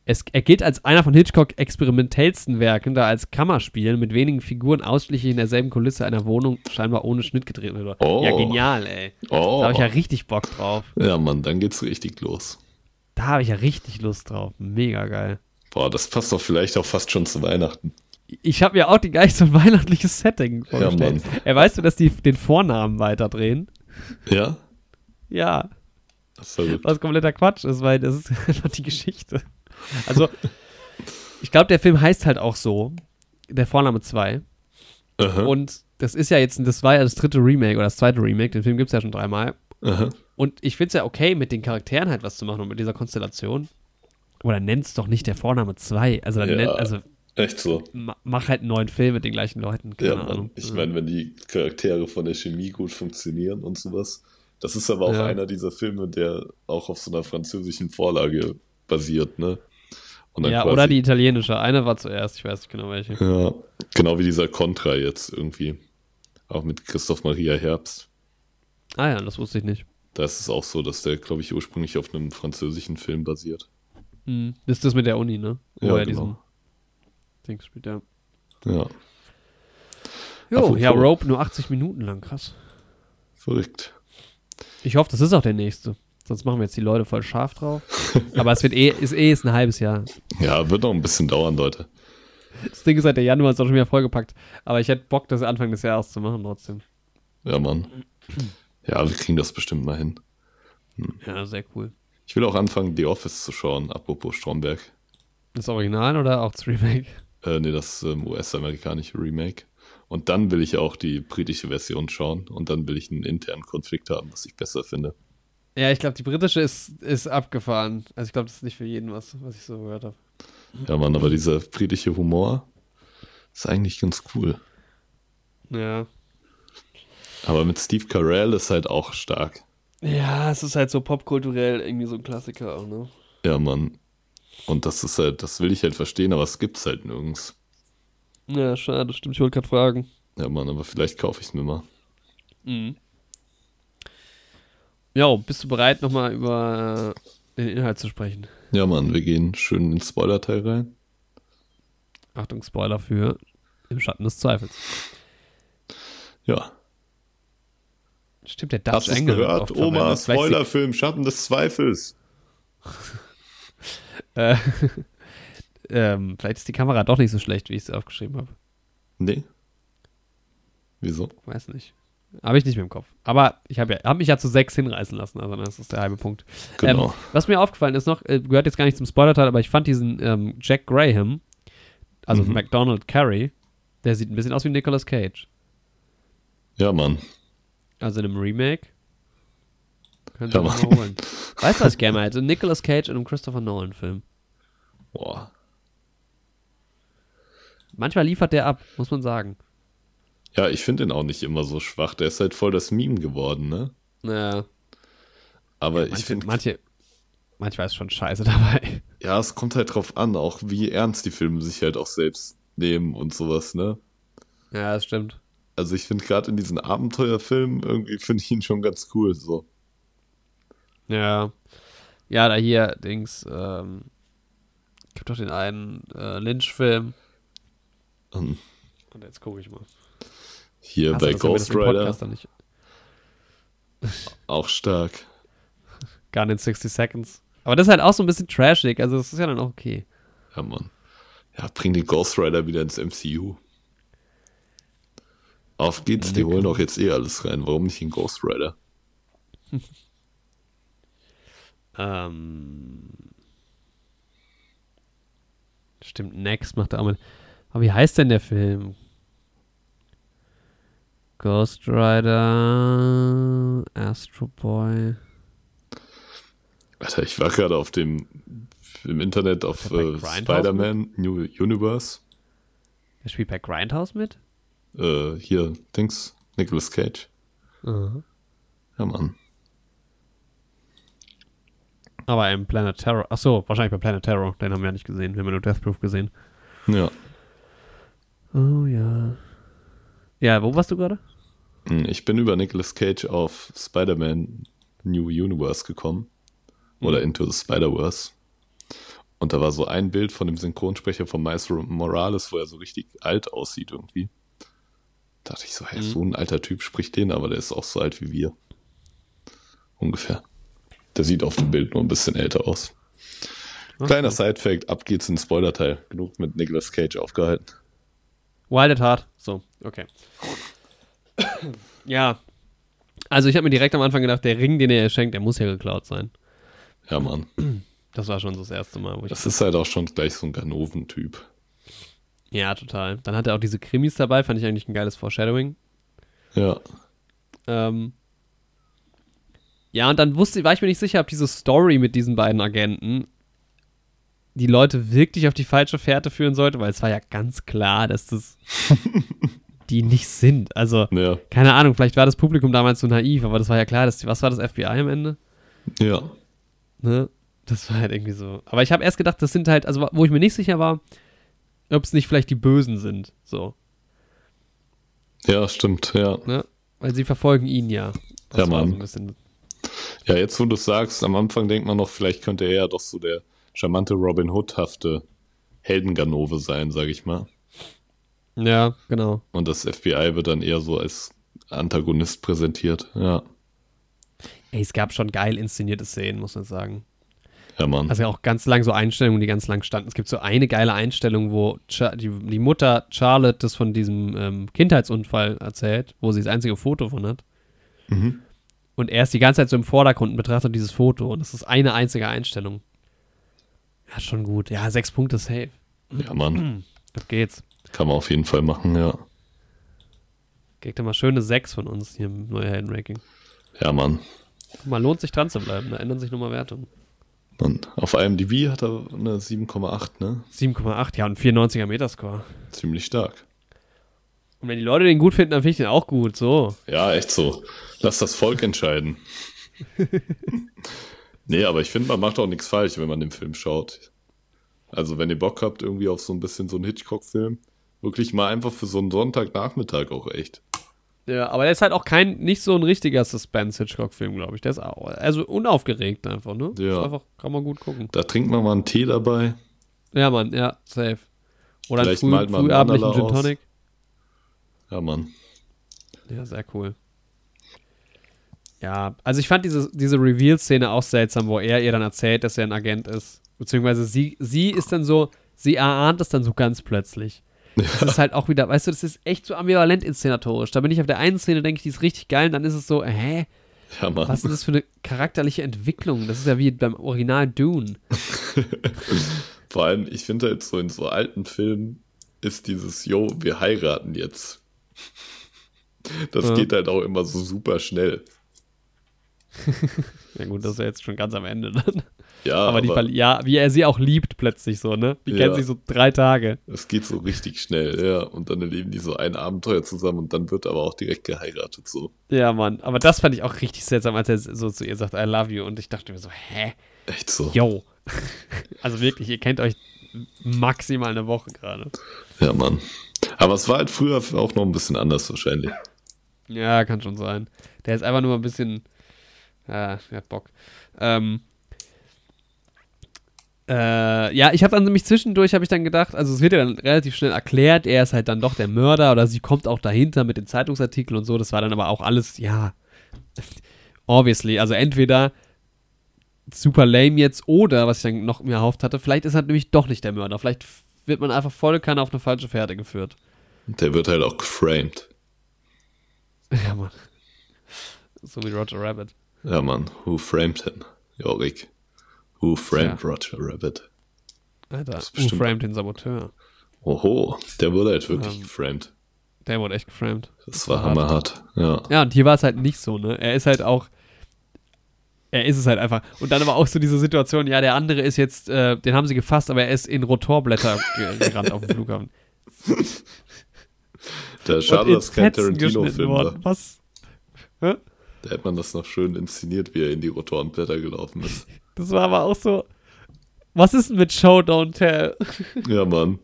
Es, er gilt als einer von Hitchcock experimentellsten Werken, da als Kammerspiel mit wenigen Figuren ausschließlich in derselben Kulisse einer Wohnung scheinbar ohne Schnitt gedreht wird. Oh. Ja, genial, ey. Oh. Da habe ich ja richtig Bock drauf. Ja, Mann, dann geht's richtig los. Da habe ich ja richtig Lust drauf. Mega geil. Boah, das passt doch vielleicht auch fast schon zu Weihnachten. Ich habe mir auch die gar nicht so ein weihnachtliches Setting vorgestellt. Mann. er weißt du, dass die den Vornamen weiterdrehen? Ja? Ja, was kompletter Quatsch ist, weil das ist [laughs] einfach die Geschichte. Also, ich glaube, der Film heißt halt auch so, der Vorname 2. Aha, Und das ist ja jetzt, das war ja das dritte Remake oder das zweite Remake, den Film gibt es ja schon dreimal. aha. Und ich finde es ja okay, mit den Charakteren halt was zu machen und mit dieser Konstellation. Dann nennt es doch nicht der Vorname 2. Also, dann Ja. nennt, also Echt so. ma- mach halt einen neuen Film mit den gleichen Leuten. Keine Ja. Ahnung. Ich meine, wenn die Charaktere von der Chemie gut funktionieren und sowas. Das ist aber auch Ja. einer dieser Filme, der auch auf so einer französischen Vorlage basiert, ne? Ja, quasi- oder die italienische. Eine war zuerst, ich weiß nicht genau welche. Ja, genau wie dieser Contra jetzt irgendwie. Auch mit Christoph Maria Herbst. Ah ja, das wusste ich nicht. Da ist es auch so, dass der, glaube ich, ursprünglich auf einem französischen Film basiert. Hm. Das ist das mit der Uni, ne? Wo Ja, er genau. diesen spielt, ja. Ja, Jo, ja, Rope nur 80 Minuten lang, krass. verrückt. Ich hoffe, das ist auch der nächste. Sonst machen wir jetzt die Leute voll scharf drauf. [laughs] Aber es wird eh, ist eh ist ein halbes Jahr. Ja, wird noch ein bisschen dauern, Leute. Das Ding ist halt, der Januar ist auch schon wieder vollgepackt. Aber ich hätte Bock, das Anfang des Jahres zu machen trotzdem. Ja, Mann. Ja, wir kriegen das bestimmt mal hin. Ja, sehr cool. Ich will auch anfangen, The Office zu schauen, apropos Stromberg. Das Original oder auch das Remake? Äh, nee, das ähm, US-amerikanische Remake. Und dann will ich auch die britische Version schauen und dann will ich einen internen Konflikt haben, was ich besser finde. Ja, ich glaube, die britische ist, ist abgefahren. Also ich glaube, das ist nicht für jeden was, was ich so gehört habe. Ja, Mann, aber dieser britische Humor ist eigentlich ganz cool. Ja. Aber mit Steve Carell ist halt auch stark. Ja, es ist halt so popkulturell irgendwie so ein Klassiker auch, ne? Ja, Mann. Und das ist halt, das will ich halt verstehen, aber es gibt's halt nirgends. Ja, schade, stimmt. Ich wollte gerade fragen. Ja, Mann, aber vielleicht kaufe ich es mir mal. Mhm. Ja, bist du bereit, nochmal über den Inhalt zu sprechen? Ja, Mann, wir gehen schön ins Spoiler-Teil rein. Achtung, Spoiler für Im Schatten des Zweifels. Ja. Stimmt, der Dutch Hast wird gehört? Oma, verwendet. Vielleicht Spoiler für Im Schatten des Zweifels. [laughs] Äh, [laughs] ähm, vielleicht ist die Kamera doch nicht so schlecht, wie ich es aufgeschrieben habe. Nee. Wieso? Weiß nicht. Habe ich nicht mehr im Kopf. Aber ich habe ja, hab mich ja zu sechs hinreißen lassen, also das ist der halbe Punkt. Genau. Ähm, was mir aufgefallen ist noch, äh, gehört jetzt gar nicht zum Spoiler-Teil, aber ich fand diesen ähm, Jack Graham, also Mhm. McDonald Carey, der sieht ein bisschen aus wie Nicolas Cage. ja, Mann. Also in einem Remake. Ja, Mann. mal holen. Weißt du, was ich gerne mal hätte? Nicolas Cage in einem Christopher Nolan-Film. Boah. Manchmal liefert der ab, muss man sagen. Ja, ich finde ihn auch nicht immer so schwach. Der ist halt voll das Meme geworden, ne? Naja, Aber ich manche, finde, manche, manchmal ist schon scheiße [laughs] dabei. ja, es kommt halt drauf an, auch wie ernst die Filme sich halt auch selbst nehmen und sowas, ne? Ja, das stimmt. Also ich finde gerade in diesen Abenteuerfilmen irgendwie finde ich ihn schon ganz cool, so. Ja. Ja, da hier, Dings, ähm, gibt doch den einen äh, Lynch-Film. Und Und jetzt gucke ich mal. hier Hast bei Ghost Rider auch stark. Gone in 60 Seconds. Aber das ist halt auch so ein bisschen trashig, also das ist ja dann auch okay. Ja, Mann. Ja, bring den Ghost Rider wieder ins MCU. Auf geht's, die holen doch jetzt eh alles rein. Warum nicht in Ghost Rider? [laughs] Ähm. Stimmt, Next macht er auch mit. Aber wie heißt denn der Film? Ghost Rider, Astro Boy. Alter, ich war gerade auf dem im Internet auf äh, Spider-Man New Universe. Der spielt bei Grindhouse mit? Äh, hier, Dings, Nicolas Cage. Ja, Mann. Aber im Planet Terror. Achso, wahrscheinlich bei Planet Terror. Den haben wir ja nicht gesehen. Wir haben ja nur Death Proof gesehen. Ja. Oh ja. Ja, wo warst du gerade? Hm, Ich bin über Nicolas Cage auf Spider-Man New Universe gekommen. Oder Mhm. Into the Spider-Verse. Und da war so ein Bild von dem Synchronsprecher von Miles Morales, wo er so richtig alt aussieht irgendwie. Da dachte ich so, hey, Mhm. so ein alter Typ spricht den, aber der ist auch so alt wie wir. Ungefähr. Der sieht auf dem Bild nur ein bisschen älter aus. Kleiner Side-Fact, ab geht's ins Spoiler-Teil. Genug mit Nicolas Cage aufgehalten. Wild at Heart. So, okay. ja. Also ich habe mir direkt am Anfang gedacht, der Ring, den er schenkt, der muss ja geklaut sein. Ja, Mann. Das war schon so das erste Mal, wo ich. Das ist halt auch schon gleich so ein Ganoven-Typ. Ja, total. Dann hat er auch diese Krimis dabei, fand ich eigentlich ein geiles Foreshadowing. Ja. Ähm, ja, und dann wusste, war ich mir nicht sicher, ob diese Story mit diesen beiden Agenten die Leute wirklich auf die falsche Fährte führen sollte, weil es war ja ganz klar, dass das [laughs] die nicht sind. Also, Ja. keine Ahnung, vielleicht war das Publikum damals so naiv, aber das war ja klar, dass die, was war das FBI am Ende? Ja. Ne? Das war halt irgendwie so. Aber ich habe erst gedacht, das sind halt, also wo ich mir nicht sicher war, ob es nicht vielleicht die Bösen sind. So, Ja, stimmt, ja. ne? Weil sie verfolgen ihn ja. Das Ja, Mann. So ein bisschen, Ja, jetzt wo du es sagst, am Anfang denkt man noch, vielleicht könnte er ja doch so der charmante Robin Hood-hafte Heldenganove sein, sag ich mal. ja, genau. Und das FBI wird dann eher so als Antagonist präsentiert. Ja. Ey, es gab schon geil inszenierte Szenen, muss man sagen. Ja, Mann. Also auch ganz lang so Einstellungen, die ganz lang standen. Es gibt so eine geile Einstellung, wo Cha die, die Mutter Charlotte das von diesem ähm, Kindheitsunfall erzählt, wo sie das einzige Foto von hat. Mhm. Und er ist die ganze Zeit so im Vordergrund und betrachtet dieses Foto. Und das ist eine einzige Einstellung. Ja, schon gut. Ja, sechs Punkte safe. Ja, Mann. [clears throat] Ab geht's. Kann man auf jeden Fall machen, ja. Kriegt er mal schöne 6 von uns hier im Neuhelden-Ranking. Ja, Mann. Guck mal, lohnt sich dran zu bleiben, da ändern sich nochmal Wertungen. Mann. Auf IMDb hat er eine 7,8, ne? 7,8, ja, und 94er Metascore. Ziemlich stark. Und wenn die Leute den gut finden, dann finde ich den auch gut, so. Ja, echt so. Lass das Volk entscheiden. [laughs] nee, aber ich finde, man macht auch nichts falsch, wenn man den Film schaut. Also, wenn ihr Bock habt, irgendwie auf so ein bisschen so einen Hitchcock-Film, wirklich mal einfach für so einen Sonntagnachmittag auch echt. Ja, aber der ist halt auch kein, nicht so ein richtiger Suspense-Hitchcock-Film, glaube ich. Der ist auch, also unaufgeregt einfach, ne? Ja. Ist einfach, kann man gut gucken. Da trinkt man mal einen Tee dabei. Ja, Mann, ja, safe. Oder einen Vielleicht früh, einen frühabendlichen Mandala Gin. Tonic. Ja, Mann. Ja, sehr cool. Ja, also ich fand diese, diese Reveal-Szene auch seltsam, wo er ihr dann erzählt, dass er ein Agent ist. Beziehungsweise sie, sie ist dann so, sie erahnt es dann so ganz plötzlich. Das ist halt auch wieder, weißt du, das ist echt so ambivalent inszenatorisch. Da bin ich auf der einen Szene, denke ich, die ist richtig geil, und dann ist es so, hä? Ja, Mann. Was ist das für eine charakterliche Entwicklung? Das ist ja wie beim Original Dune. [laughs] Vor allem, ich finde halt so in so alten Filmen ist dieses, yo, wir heiraten jetzt. Das Ja. geht halt auch immer so super schnell. [laughs] Ja gut, das ist ja jetzt schon ganz am Ende dann. Ja, Aber, aber, die ja, wie er sie auch liebt plötzlich so, ne? Die Ja. kennen sich so drei Tage. es geht so richtig schnell, ja. Und dann erleben die so ein Abenteuer zusammen und dann wird aber auch direkt geheiratet, so. Ja, Mann. Aber das fand ich auch richtig seltsam, als er so zu ihr sagt, I love you. Und ich dachte mir so, hä? Echt so. Yo. [laughs] also wirklich, ihr kennt euch maximal eine Woche gerade. Ja, Mann. Aber es war halt früher auch noch ein bisschen anders wahrscheinlich. Ja, kann schon sein. Der ist einfach nur ein bisschen. Ja, der hat Bock. Ähm. Äh, ja, ich habe dann nämlich zwischendurch, habe ich dann gedacht, also es wird ja dann relativ schnell erklärt, er ist halt dann doch der Mörder oder sie kommt auch dahinter mit den Zeitungsartikeln und so. Das war dann aber auch alles, ja, obviously. Also entweder super lame jetzt oder, was ich dann noch mir erhofft hatte, vielleicht ist er nämlich doch nicht der Mörder. Vielleicht wird man einfach voll Kanne auf eine falsche Pferde geführt. Der wird halt auch geframed. [laughs] Ja, Mann. So wie Roger Rabbit. Ja, Mann. Who framed him? Jorik. Who framed Ja. Roger Rabbit? Alter, who framed den Saboteur? Oho, der wurde halt wirklich Ähm, geframed. Der wurde echt geframed. Das war hart. hammerhart. Ja. Ja, und hier war es halt nicht so, ne? Er ist halt auch. Er ist es halt einfach. Und dann aber auch so diese Situation, ja, der andere ist jetzt, äh, den haben sie gefasst, aber er ist in Rotorblätter ge- gerannt auf dem Flughafen. [laughs] Der schade, dass kein Tarantino-Film war. Was? Hä? Da hätte man das noch schön inszeniert, wie er in die Rotorenblätter gelaufen ist. Das war aber auch so. Was ist denn mit Show, Don't Tell? [laughs] Ja, Mann.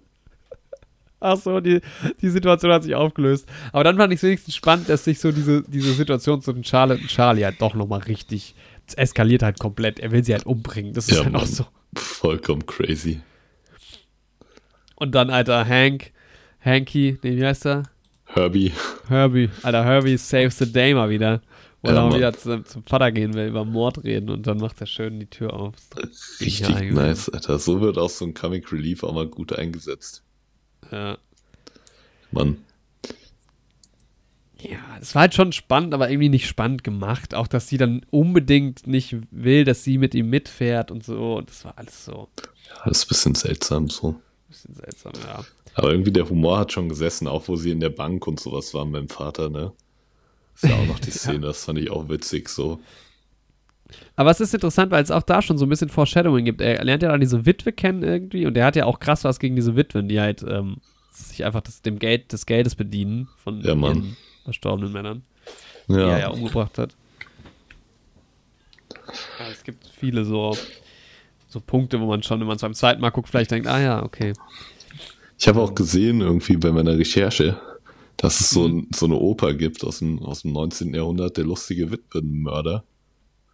Ach so, die, die Situation hat sich aufgelöst. Aber dann fand ich es wenigstens spannend, dass sich so diese, diese Situation zwischen Charlotte und Charlie halt doch nochmal richtig. Es eskaliert halt komplett. Er will sie halt umbringen. Das ist Ja, halt auch so. Vollkommen crazy. Und dann, Alter, Hank, Hanky, nee, wie heißt er? Herbie. Herbie. Alter, Herbie saves the day mal wieder. Wo Ja, er Mann. wieder zum, zum Vater gehen will, über Mord reden und dann macht er schön die Tür auf. Richtig Ja, nice, Alter. So wird auch so ein Comic Relief auch mal gut eingesetzt. Ja. Mann. Ja, es war halt schon spannend, aber irgendwie nicht spannend gemacht. Auch, dass sie dann unbedingt nicht will, dass sie mit ihm mitfährt und so. Und das war alles so Ja, das ist ein bisschen seltsam so. ein bisschen seltsam, ja. Aber irgendwie der Humor hat schon gesessen, auch wo sie in der Bank und sowas waren beim Vater, ne? Ist ja auch noch [laughs] die Szene, das fand ich auch witzig so. Aber es ist interessant, weil es auch da schon so ein bisschen Foreshadowing gibt. Er lernt ja dann diese Witwe kennen irgendwie und der hat ja auch krass was gegen diese Witwen, die halt ähm, sich einfach des, dem Geld, des Geldes bedienen von Ja, ihren verstorbenen Männern, Ja, die er ja umgebracht hat. Ja, es gibt viele so, so Punkte, wo man schon, wenn man es beim zweiten Mal guckt, vielleicht denkt, ah ja, okay. Ich habe auch gesehen, irgendwie bei meiner Recherche, dass es so, ein, so eine Oper gibt aus dem, aus dem 19. Jahrhundert, der lustige Witwenmörder,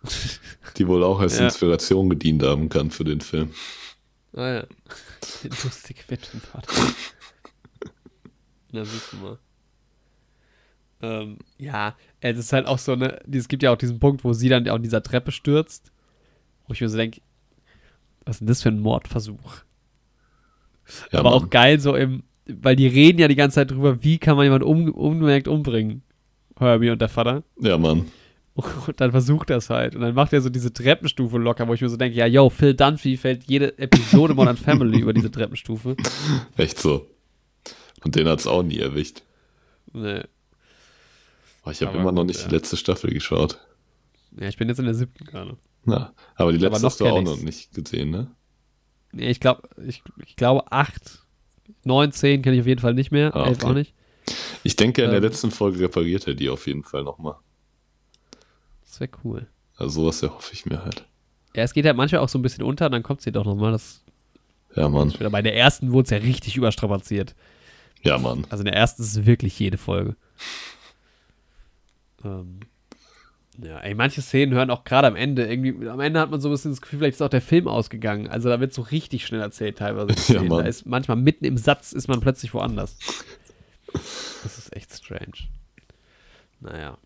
[laughs] die wohl auch als Ja. Inspiration gedient haben kann für den Film. Ah ja. Die lustige Witwenparty. Na, du mal. Ähm, ja, es ist halt auch so eine, es gibt ja auch diesen Punkt, wo sie dann auf dieser Treppe stürzt, wo ich mir so denke, was ist denn das für ein Mordversuch? Ja, Aber Mann. auch geil so im, weil die reden ja die ganze Zeit drüber, wie kann man jemanden um, unbemerkt umbringen. Herbie und der Vater. Ja, Mann. [laughs] Und dann versucht er es halt. Und dann macht er so diese Treppenstufe locker, wo ich mir so denke, ja, yo, Phil Dunphy fällt jede Episode [laughs] Modern Family über diese Treppenstufe. Echt so. Und den hat es auch nie erwischt. Nee. Oh, ich habe Aber immer noch nicht ja. die letzte Staffel geschaut. Ja, ich bin jetzt in der siebten gerade. Na, aber die Aber letzte noch hast du auch kenn noch ich's. nicht gesehen, ne? Nee, ich glaube, ich, ich glaube acht, neun, zehn kenne ich auf jeden Fall nicht mehr. Ah, Elf okay. auch nicht. Ich denke, in der Ähm. letzten Folge repariert er die auf jeden Fall nochmal. Das wäre cool. Also sowas erhoffe ich mir halt. Ja, es geht halt manchmal auch so ein bisschen unter, dann kommt sie doch nochmal. Das Ja, Mann. wieder bei der ersten wurde es ja richtig überstrapaziert. Ja, Mann. Also in der ersten ist es wirklich jede Folge. Ähm, ja, ey, manche Szenen hören auch gerade am Ende irgendwie, am Ende hat man so ein bisschen das Gefühl, vielleicht ist auch der Film ausgegangen. Also da wird so richtig schnell erzählt teilweise. die [laughs] Ja, da ist manchmal mitten im Satz ist man plötzlich woanders. Das ist echt strange. Naja.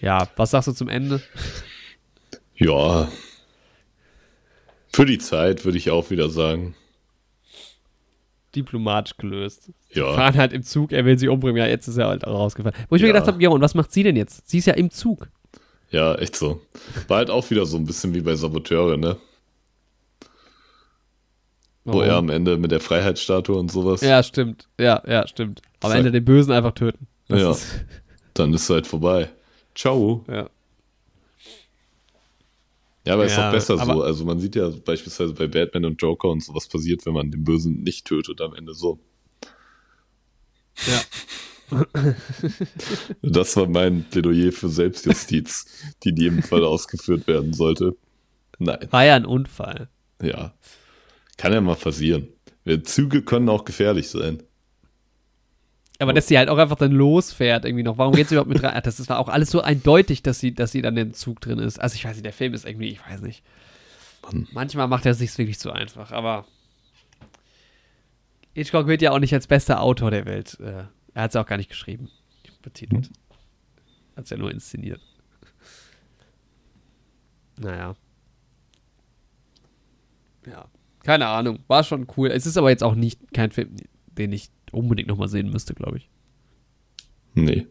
Ja, was sagst du zum Ende? [laughs] Ja. Für die Zeit würde ich auch wieder sagen. Diplomatisch gelöst. Ja. fahren halt im Zug, er will sie umbringen. Ja, jetzt ist er halt auch rausgefahren. Wo ich mir Ja. gedacht habe, ja, und was macht sie denn jetzt? Sie ist ja im Zug. Ja, echt so. War halt auch wieder so ein bisschen wie bei Saboteure, ne? Wo Warum? er am Ende mit der Freiheitsstatue und sowas. Ja, stimmt. Ja, ja, stimmt. Am So. Ende den Bösen einfach töten. Das Ja. Ist, Dann ist es halt vorbei. Ciao. ja. Ja, aber ist Ja, doch besser aber- so. Also man sieht ja beispielsweise bei Batman und Joker und sowas passiert, wenn man den Bösen nicht tötet am Ende so. ja. [laughs] [laughs] Das war mein Plädoyer für Selbstjustiz, die in jedem Fall ausgeführt werden sollte. Nein, War ja ein Unfall. ja. Kann ja mal passieren. Ja, Züge können auch gefährlich sein. Aber dass sie halt auch einfach dann losfährt irgendwie noch. Warum geht sie überhaupt mit rein? Das war auch alles so eindeutig, dass sie, dass sie dann im Zug drin ist. Also ich weiß nicht, der Film ist irgendwie, ich weiß nicht. Mann. Manchmal macht er es sich wirklich zu einfach, aber Hitchcock wird ja auch nicht als bester Autor der Welt. Äh, er hat es auch gar nicht geschrieben. Betitelt. Hat es ja nur inszeniert. Naja. Ja. Keine Ahnung. War schon cool. Es ist aber jetzt auch nicht kein Film, den ich unbedingt nochmal sehen müsste, glaube ich. Nee.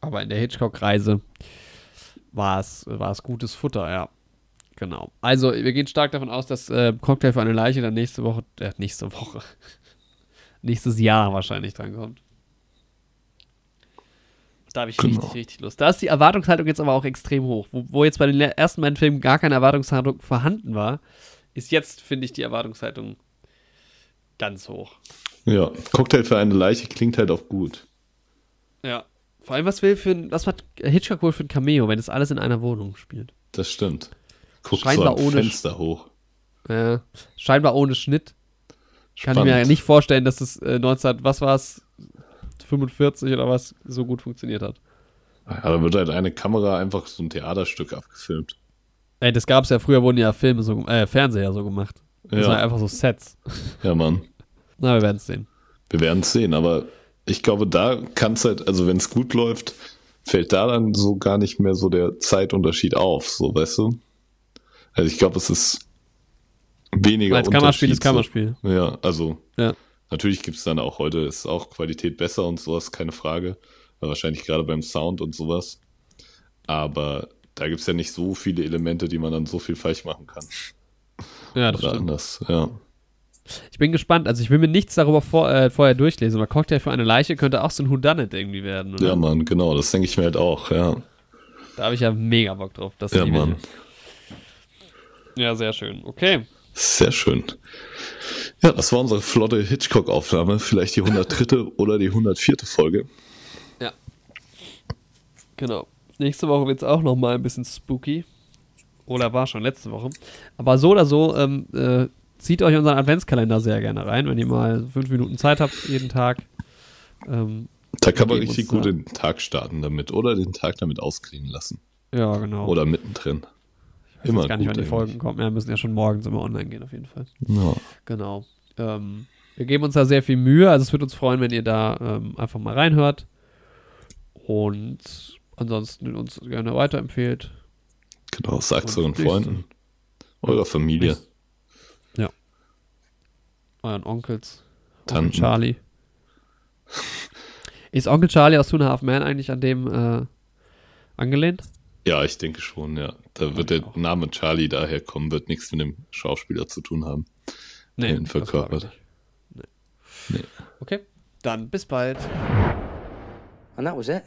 Aber in der Hitchcock-Reise war es, war es gutes Futter, ja. Genau. Also, wir gehen stark davon aus, dass äh, Cocktail für eine Leiche dann nächste Woche, äh, nächste Woche, nächstes Jahr wahrscheinlich drankommt. Da habe ich Genau. richtig, richtig Lust. Da ist die Erwartungshaltung jetzt aber auch extrem hoch. Wo, wo jetzt bei den ersten beiden Filmen gar keine Erwartungshaltung vorhanden war, ist jetzt, finde ich, die Erwartungshaltung ganz hoch. Ja, Cocktail für eine Leiche klingt halt auch gut. Ja. Vor allem, was will für ein, was hat Hitchcock wohl für ein Cameo, wenn das alles in einer Wohnung spielt? Das stimmt. Guck Scheinbar so ohne- Fenster hoch. Äh, scheinbar ohne Schnitt. Kann Spannend. ich mir ja nicht vorstellen, dass das äh, 19, was war es, 45 oder was, so gut funktioniert hat. Ja, da wird halt eine Kamera einfach so ein Theaterstück abgefilmt. Ey, das gab es ja früher, wurden ja Filme so, äh, Fernseher so gemacht. Das Ja. waren einfach so Sets. Ja, Mann. Na, wir werden es sehen. Wir werden es sehen, aber ich glaube, da kann es halt, also wenn es gut läuft, fällt da dann so gar nicht mehr so der Zeitunterschied auf, so weißt du? Also ich glaube, es ist weniger Weil Kammerspiel ist Kammerspiel. Ja, also Ja. natürlich gibt es dann auch heute, ist auch Qualität besser und sowas, keine Frage. Wahrscheinlich gerade beim Sound und sowas. Aber da gibt es ja nicht so viele Elemente, die man dann so viel falsch machen kann. Ja, das Oder stimmt. anders, ja. Ich bin gespannt. Also, ich will mir nichts darüber vor, äh, vorher durchlesen, aber Cocktail für eine Leiche könnte auch so ein Whodunit irgendwie werden. Oder? Ja, Mann, genau, das denke ich mir halt auch, ja. Da habe ich ja mega Bock drauf. Das Ja. Mann. Ja, sehr schön. Okay. Sehr schön. Ja, das war unsere flotte Hitchcock-Aufnahme. Vielleicht die 103. oder die 104. Folge. Ja. Genau. Nächste Woche wird es auch noch mal ein bisschen spooky. Oder war schon letzte Woche. Aber so oder so, ähm, äh, zieht euch unseren Adventskalender sehr gerne rein, wenn ihr mal fünf Minuten Zeit habt jeden Tag. Ähm, Da kann man richtig gut da- den Tag starten damit oder den Tag damit ausklingen lassen. ja, genau. Oder mittendrin. Ich weiß Immer jetzt gar nicht, wann die Folgen kommen. Ja, müssen ja schon morgens immer online gehen, auf jeden Fall. Ja. Genau. Ähm, wir geben uns da sehr viel Mühe. Also es würde uns freuen, wenn ihr da ähm, einfach mal reinhört. Und ansonsten uns gerne weiterempfehlt. Genau, sagt euren Freunden, eurer Familie, Nächste- Ja. Euren Onkels. Tanten. Onkel Charlie. Ist Onkel Charlie aus Two and a Half Men eigentlich an dem äh, angelehnt? Ja, ich denke schon, ja. Da wird der auch. Name Charlie daher kommen, wird nichts mit dem Schauspieler zu tun haben. Nee, ich verkörpert. Nee. Nee. Okay, dann bis bald. And that was it.